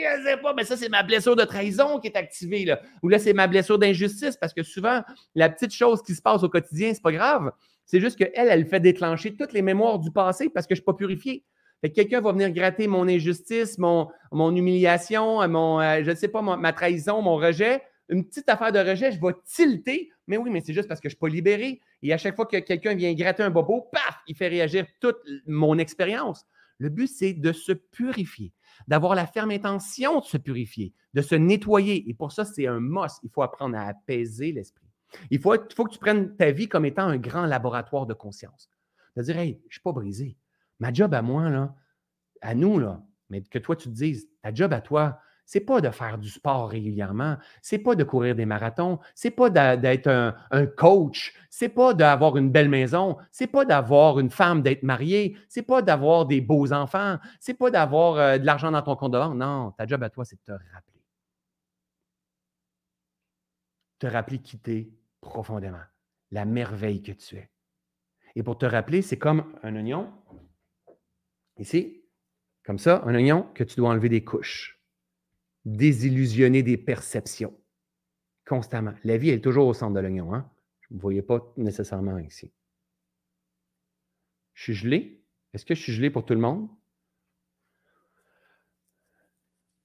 je sais pas, mais ça, c'est ma blessure de trahison qui est activée. Là. Ou là, c'est ma blessure d'injustice, parce que souvent, la petite chose qui se passe au quotidien, c'est pas grave. C'est juste qu'elle, elle fait déclencher toutes les mémoires du passé parce que je ne suis pas purifié. Quelqu'un va venir gratter mon injustice, mon, mon humiliation, mon, euh, je ne sais pas, ma trahison, mon rejet. Une petite affaire de rejet, je vais tilter. Mais oui, mais c'est juste parce que je ne suis pas libéré. Et à chaque fois que quelqu'un vient gratter un bobo, paf, il fait réagir toute mon expérience. Le but, c'est de se purifier, d'avoir la ferme intention de se purifier, de se nettoyer. Et pour ça, c'est un must. Il faut apprendre à apaiser l'esprit. Il faut, que tu prennes ta vie comme étant un grand laboratoire de conscience. De dire, hey, je ne suis pas brisé. Ma job à moi, là, à nous, là, mais que toi, tu te dises, ta job à toi, c'est pas de faire du sport régulièrement, c'est pas de courir des marathons, c'est pas d'être un, un, coach, c'est pas d'avoir une belle maison, c'est pas d'avoir une femme, d'être mariée, c'est pas d'avoir des beaux enfants, c'est pas d'avoir euh, de l'argent dans ton compte de banque. Non, ta job à toi, c'est de te rappeler. Te rappeler qui t'es profondément, la merveille que tu es. Et pour te rappeler, c'est comme un oignon. Ici, comme ça, un oignon que tu dois enlever des couches, désillusionner des perceptions constamment. La vie est toujours au centre de l'oignon. Hein? Vous ne voyez pas nécessairement ici. Je suis gelé. Est-ce que je suis gelé pour tout le monde?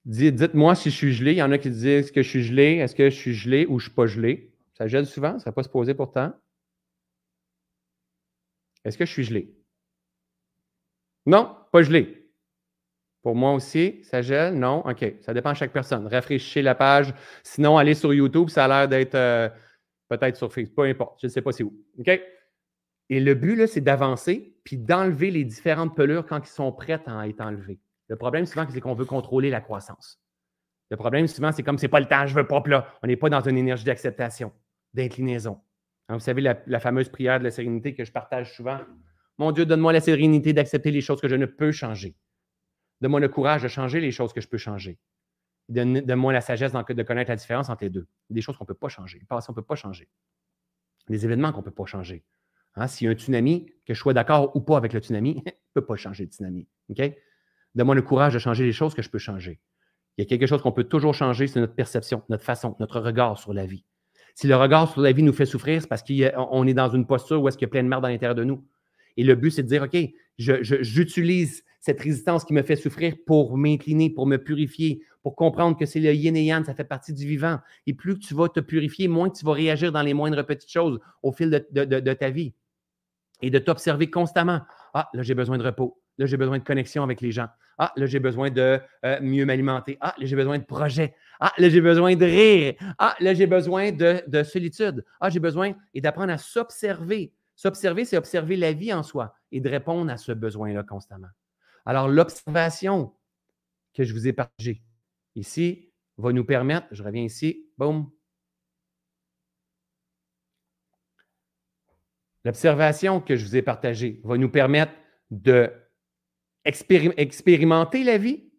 Dites-moi si je suis gelé. Il y en a qui disent que je suis gelé. Est-ce que je suis gelé ou je ne suis pas gelé? Ça gèle souvent, ça ne va pas se poser pourtant. Est-ce que je suis gelé? Non, pas gelé. Pour moi aussi, ça gèle? Non? OK. Ça dépend de chaque personne. Rafraîchissez la page. Sinon, allez sur YouTube. Ça a l'air d'être euh, peut-être sur Facebook. Peu importe. Je ne sais pas c'est où. OK? Et le but, c'est d'avancer puis d'enlever les différentes pelures quand ils sont prêtes à être enlevées. Le problème, souvent, c'est qu'on veut contrôler la croissance. Le problème, souvent, c'est comme c'est pas le temps, je veux pas, là. On n'est pas dans une énergie d'acceptation, d'inclinaison. Hein, vous savez, la fameuse prière de la sérénité que je partage souvent. Mon Dieu, donne-moi la sérénité d'accepter les choses que je ne peux changer. Donne-moi le courage de changer les choses que je peux changer. Donne-moi la sagesse de connaître la différence entre les deux. Des choses qu'on ne peut pas changer. Le passé, on ne peut pas changer. Des événements qu'on ne peut pas changer. Hein, S'il y a un tsunami, que je sois d'accord ou pas avec le tsunami, je ne peux pas changer le tsunami. Donne-moi le courage de changer les choses que je peux changer. Il y a quelque chose qu'on peut toujours changer, c'est notre perception, notre façon, notre regard sur la vie. Si le regard sur la vie nous fait souffrir, c'est parce qu'on est dans une posture où est-ce qu'il y a plein de merde à l'intérieur de nous. Et le but, c'est de dire, OK, j'utilise cette résistance qui me fait souffrir pour m'incliner, pour me purifier, pour comprendre que c'est le yin et yang, ça fait partie du vivant. Et plus tu vas te purifier, moins tu vas réagir dans les moindres petites choses au fil de, ta vie. Et de t'observer constamment. Ah, là, j'ai besoin de repos. Là, j'ai besoin de connexion avec les gens. Ah, là, j'ai besoin de euh, mieux m'alimenter. Ah, là, j'ai besoin de projets. Ah, là, j'ai besoin de rire. Ah, là, j'ai besoin de, de solitude. Ah, j'ai besoin et d'apprendre à s'observer S'observer, c'est observer la vie en soi et de répondre à ce besoin-là constamment. Alors, l'observation que je vous ai partagée ici va nous permettre, je reviens ici, boum. L'observation que je vous ai partagée va nous permettre de expérimenter la vie,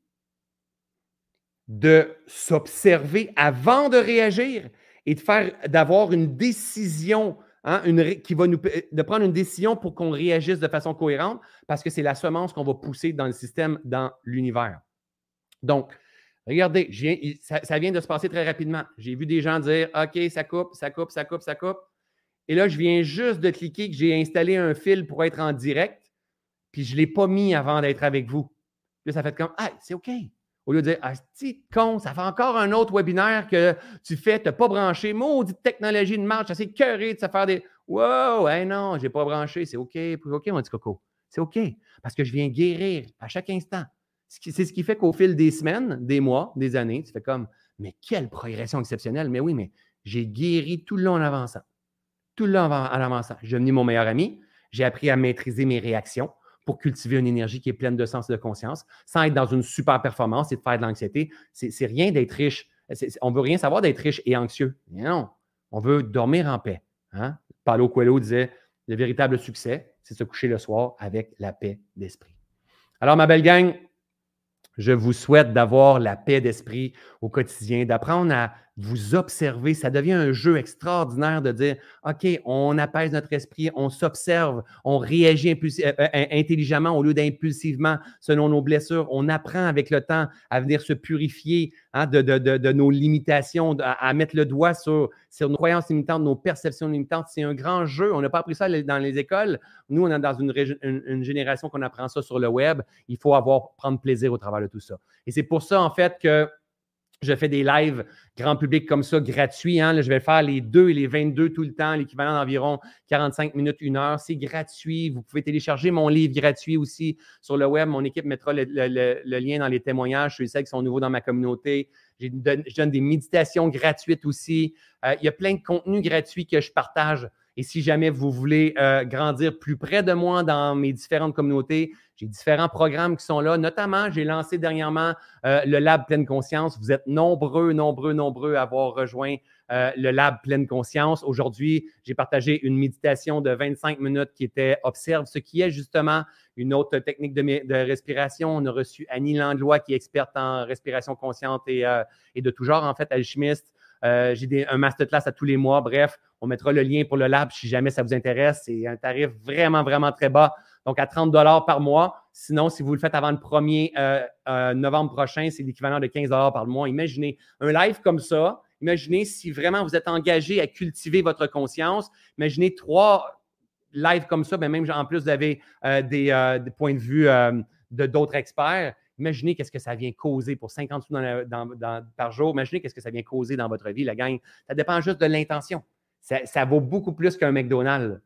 de s'observer avant de réagir et d'avoir une décision hein, une, qui va nous de prendre une décision pour qu'on réagisse de façon cohérente parce que c'est la semence qu'on va pousser dans le système, dans l'univers. Donc, regardez, ça, ça, vient de se passer très rapidement. J'ai vu des gens dire OK, ça coupe, ça coupe, ça coupe, ça coupe. Et là, je viens juste de cliquer que j'ai installé un fil pour être en direct, puis je ne l'ai pas mis avant d'être avec vous. Là, ça fait comme Ah, c'est OK. Au lieu de dire, ah, c'est con, ça fait encore un autre webinaire que tu fais, tu n'as pas branché, maudite technologie de marche, c'est curé de se faire des. Wow, hey non, je n'ai pas branché, c'est OK, OK, mon petit coco. C'est OK, parce que je viens guérir à chaque instant. C'est ce qui fait qu'au fil des semaines, des mois, des années, tu fais comme, mais quelle progression exceptionnelle. Mais oui, mais j'ai guéri tout le long en avançant. Tout le long en avançant. Je suis devenu mon meilleur ami. J'ai appris à maîtriser mes réactions pour cultiver une énergie qui est pleine de sens et de conscience, sans être dans une super performance et de faire de l'anxiété. C'est rien d'être riche. On ne veut rien savoir d'être riche et anxieux. non, on veut dormir en paix. Hein? Paulo Coelho disait le véritable succès, c'est se coucher le soir avec la paix d'esprit. Alors, ma belle gang, je vous souhaite d'avoir la paix d'esprit au quotidien, d'apprendre à vous observez, ça devient un jeu extraordinaire de dire, OK, on apaise notre esprit, on s'observe, on réagit euh, euh, intelligemment au lieu d'impulsivement selon nos blessures. On apprend avec le temps à venir se purifier hein, de, nos limitations, à, mettre le doigt sur, nos croyances limitantes, nos perceptions limitantes. C'est un grand jeu. On n'a pas appris ça dans les écoles. Nous, on est dans une, une génération qu'on apprend ça sur le web. Il faut avoir, prendre plaisir au travers de tout ça. Et c'est pour ça, en fait, que je fais des lives grand public comme ça, gratuits. Hein. je vais faire les deux et les 22 tout le temps, l'équivalent d'environ 45 minutes, une heure. C'est gratuit. Vous pouvez télécharger mon livre gratuit aussi sur le web. Mon équipe mettra le, lien dans les témoignages. Je sais qui sont nouveaux dans ma communauté. Je donne, des méditations gratuites aussi. Euh, il y a plein de contenus gratuits que je partage. Et si jamais vous voulez euh, grandir plus près de moi dans mes différentes communautés, j'ai différents programmes qui sont là. Notamment, j'ai lancé dernièrement euh, le Lab Pleine Conscience. Vous êtes nombreux, nombreux, nombreux à avoir rejoint euh, le Lab Pleine Conscience. Aujourd'hui, j'ai partagé une méditation de 25 minutes qui était Observe ce qui est justement une autre technique de, respiration. On a reçu Annie Landlois qui est experte en respiration consciente et, euh, de tout genre, en fait, alchimiste. J'ai un masterclass à tous les mois. Bref, on mettra le lien pour le lab si jamais ça vous intéresse. C'est un tarif vraiment, vraiment très bas donc à 30 par mois. Sinon, si vous le faites avant le 1er euh, euh, novembre prochain, c'est l'équivalent de 15 par mois. Imaginez un live comme ça. Imaginez si vraiment vous êtes engagé à cultiver votre conscience. Imaginez trois lives comme ça, ben même en plus, vous avez euh, des, points de vue de d'autres experts. Imaginez qu'est-ce que ça vient causer pour 50 sous par jour. Imaginez qu'est-ce que ça vient causer dans votre vie, la gang. Ça dépend juste de l'intention. Ça, vaut beaucoup plus qu'un McDonald's.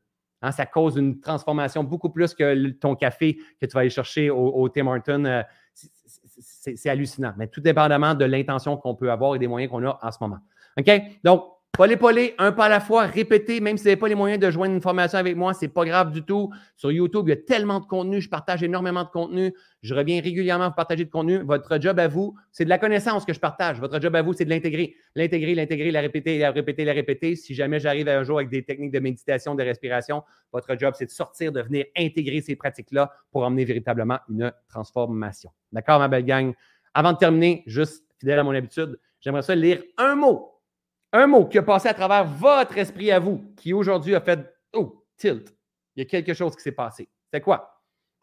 Hein, ça cause une transformation beaucoup plus que ton café que tu vas aller chercher au, Tim Hortons. Euh, c'est hallucinant, mais tout dépendamment de l'intention qu'on peut avoir et des moyens qu'on a en ce moment. OK? Donc, Polé, un pas à la fois, répétez, même si vous n'avez pas les moyens de joindre une formation avec moi, ce n'est pas grave du tout. Sur YouTube, il y a tellement de contenu, je partage énormément de contenu. Je reviens régulièrement vous partager de contenu. Votre job à vous, c'est de la connaissance que je partage. Votre job à vous, c'est de l'intégrer. L'intégrer, l'intégrer, la répéter, la répéter, la répéter. Si jamais j'arrive un jour avec des techniques de méditation, de respiration, votre job, c'est de sortir, de venir intégrer ces pratiques-là pour emmener véritablement une transformation. D'accord, ma belle gang? Avant de terminer, juste fidèle à mon habitude, j'aimerais ça lire un mot un mot qui a passé à travers votre esprit à vous, qui aujourd'hui a fait Oh, tilt. Il y a quelque chose qui s'est passé. C'est quoi?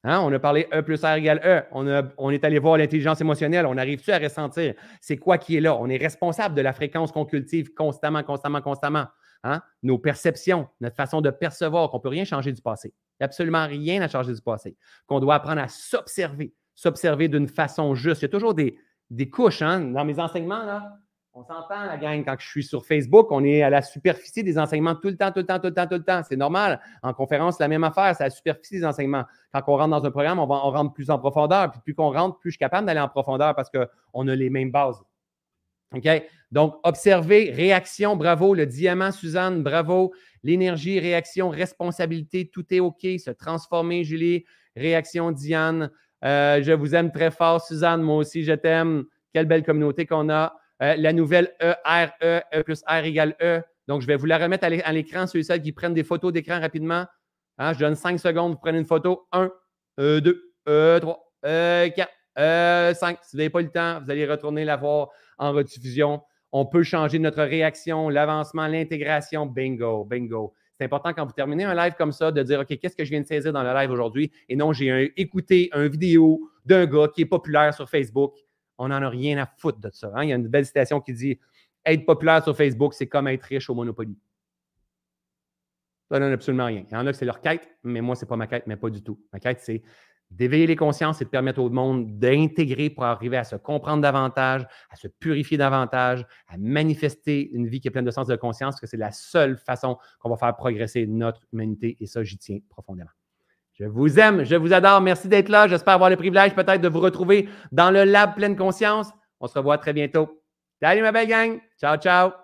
Hein? On a parlé E plus R égale E. On, est allé voir l'intelligence émotionnelle. On arrive-tu à ressentir? C'est quoi qui est là? On est responsable de la fréquence qu'on cultive constamment, constamment, constamment. Hein? Nos perceptions, notre façon de percevoir, qu'on ne peut rien changer du passé. Absolument rien à changer du passé. Qu'on doit apprendre à s'observer, s'observer d'une façon juste. Il y a toujours des, des couches. Hein? Dans mes enseignements, là, on s'entend, la gang, quand je suis sur Facebook, on est à la superficie des enseignements tout le temps, tout le temps, tout le temps, tout le temps. C'est normal. En conférence, la même affaire, c'est la superficie des enseignements. Quand on rentre dans un programme, on, rentre plus en profondeur. Puis plus qu'on rentre, plus je suis capable d'aller en profondeur parce qu'on a les mêmes bases. OK? Donc, observer, réaction, bravo. Le diamant, Suzanne, bravo. L'énergie, réaction, responsabilité, tout est OK. Se transformer, Julie. Réaction, Diane. Euh, je vous aime très fort, Suzanne. Moi aussi, je t'aime. Quelle belle communauté qu'on a. Euh, la nouvelle ERE, E, e plus R égale E. Donc, je vais vous la remettre à l'écran, ceux et celles qui prennent des photos d'écran rapidement. Hein, je donne 5 secondes, vous prenez une photo. 1, 2, 3, Euh, 4. Euh, 5. Si vous n'avez pas le temps, vous allez retourner la voir en rediffusion. On peut changer notre réaction, l'avancement, l'intégration. Bingo, bingo. C'est important quand vous terminez un live comme ça de dire OK, qu'est-ce que je viens de saisir dans le live aujourd'hui? Et non, j'ai écouté une vidéo d'un gars qui est populaire sur Facebook. On n'en a rien à foutre de ça. Hein. Il y a une belle citation qui dit Être populaire sur Facebook, c'est comme être riche au Monopoly. Ça donne absolument rien. Il y en a que c'est leur quête, mais moi, ce n'est pas ma quête, mais pas du tout. Ma quête, c'est d'éveiller les consciences et de permettre au monde d'intégrer pour arriver à se comprendre davantage, à se purifier davantage, à manifester une vie qui est pleine de sens de conscience, que c'est la seule façon qu'on va faire progresser notre humanité. Et ça, j'y tiens profondément. Je vous aime, je vous adore. Merci d'être là. J'espère avoir le privilège peut-être de vous retrouver dans le Lab Pleine Conscience. On se revoit très bientôt. Salut ma belle gang. Ciao, ciao.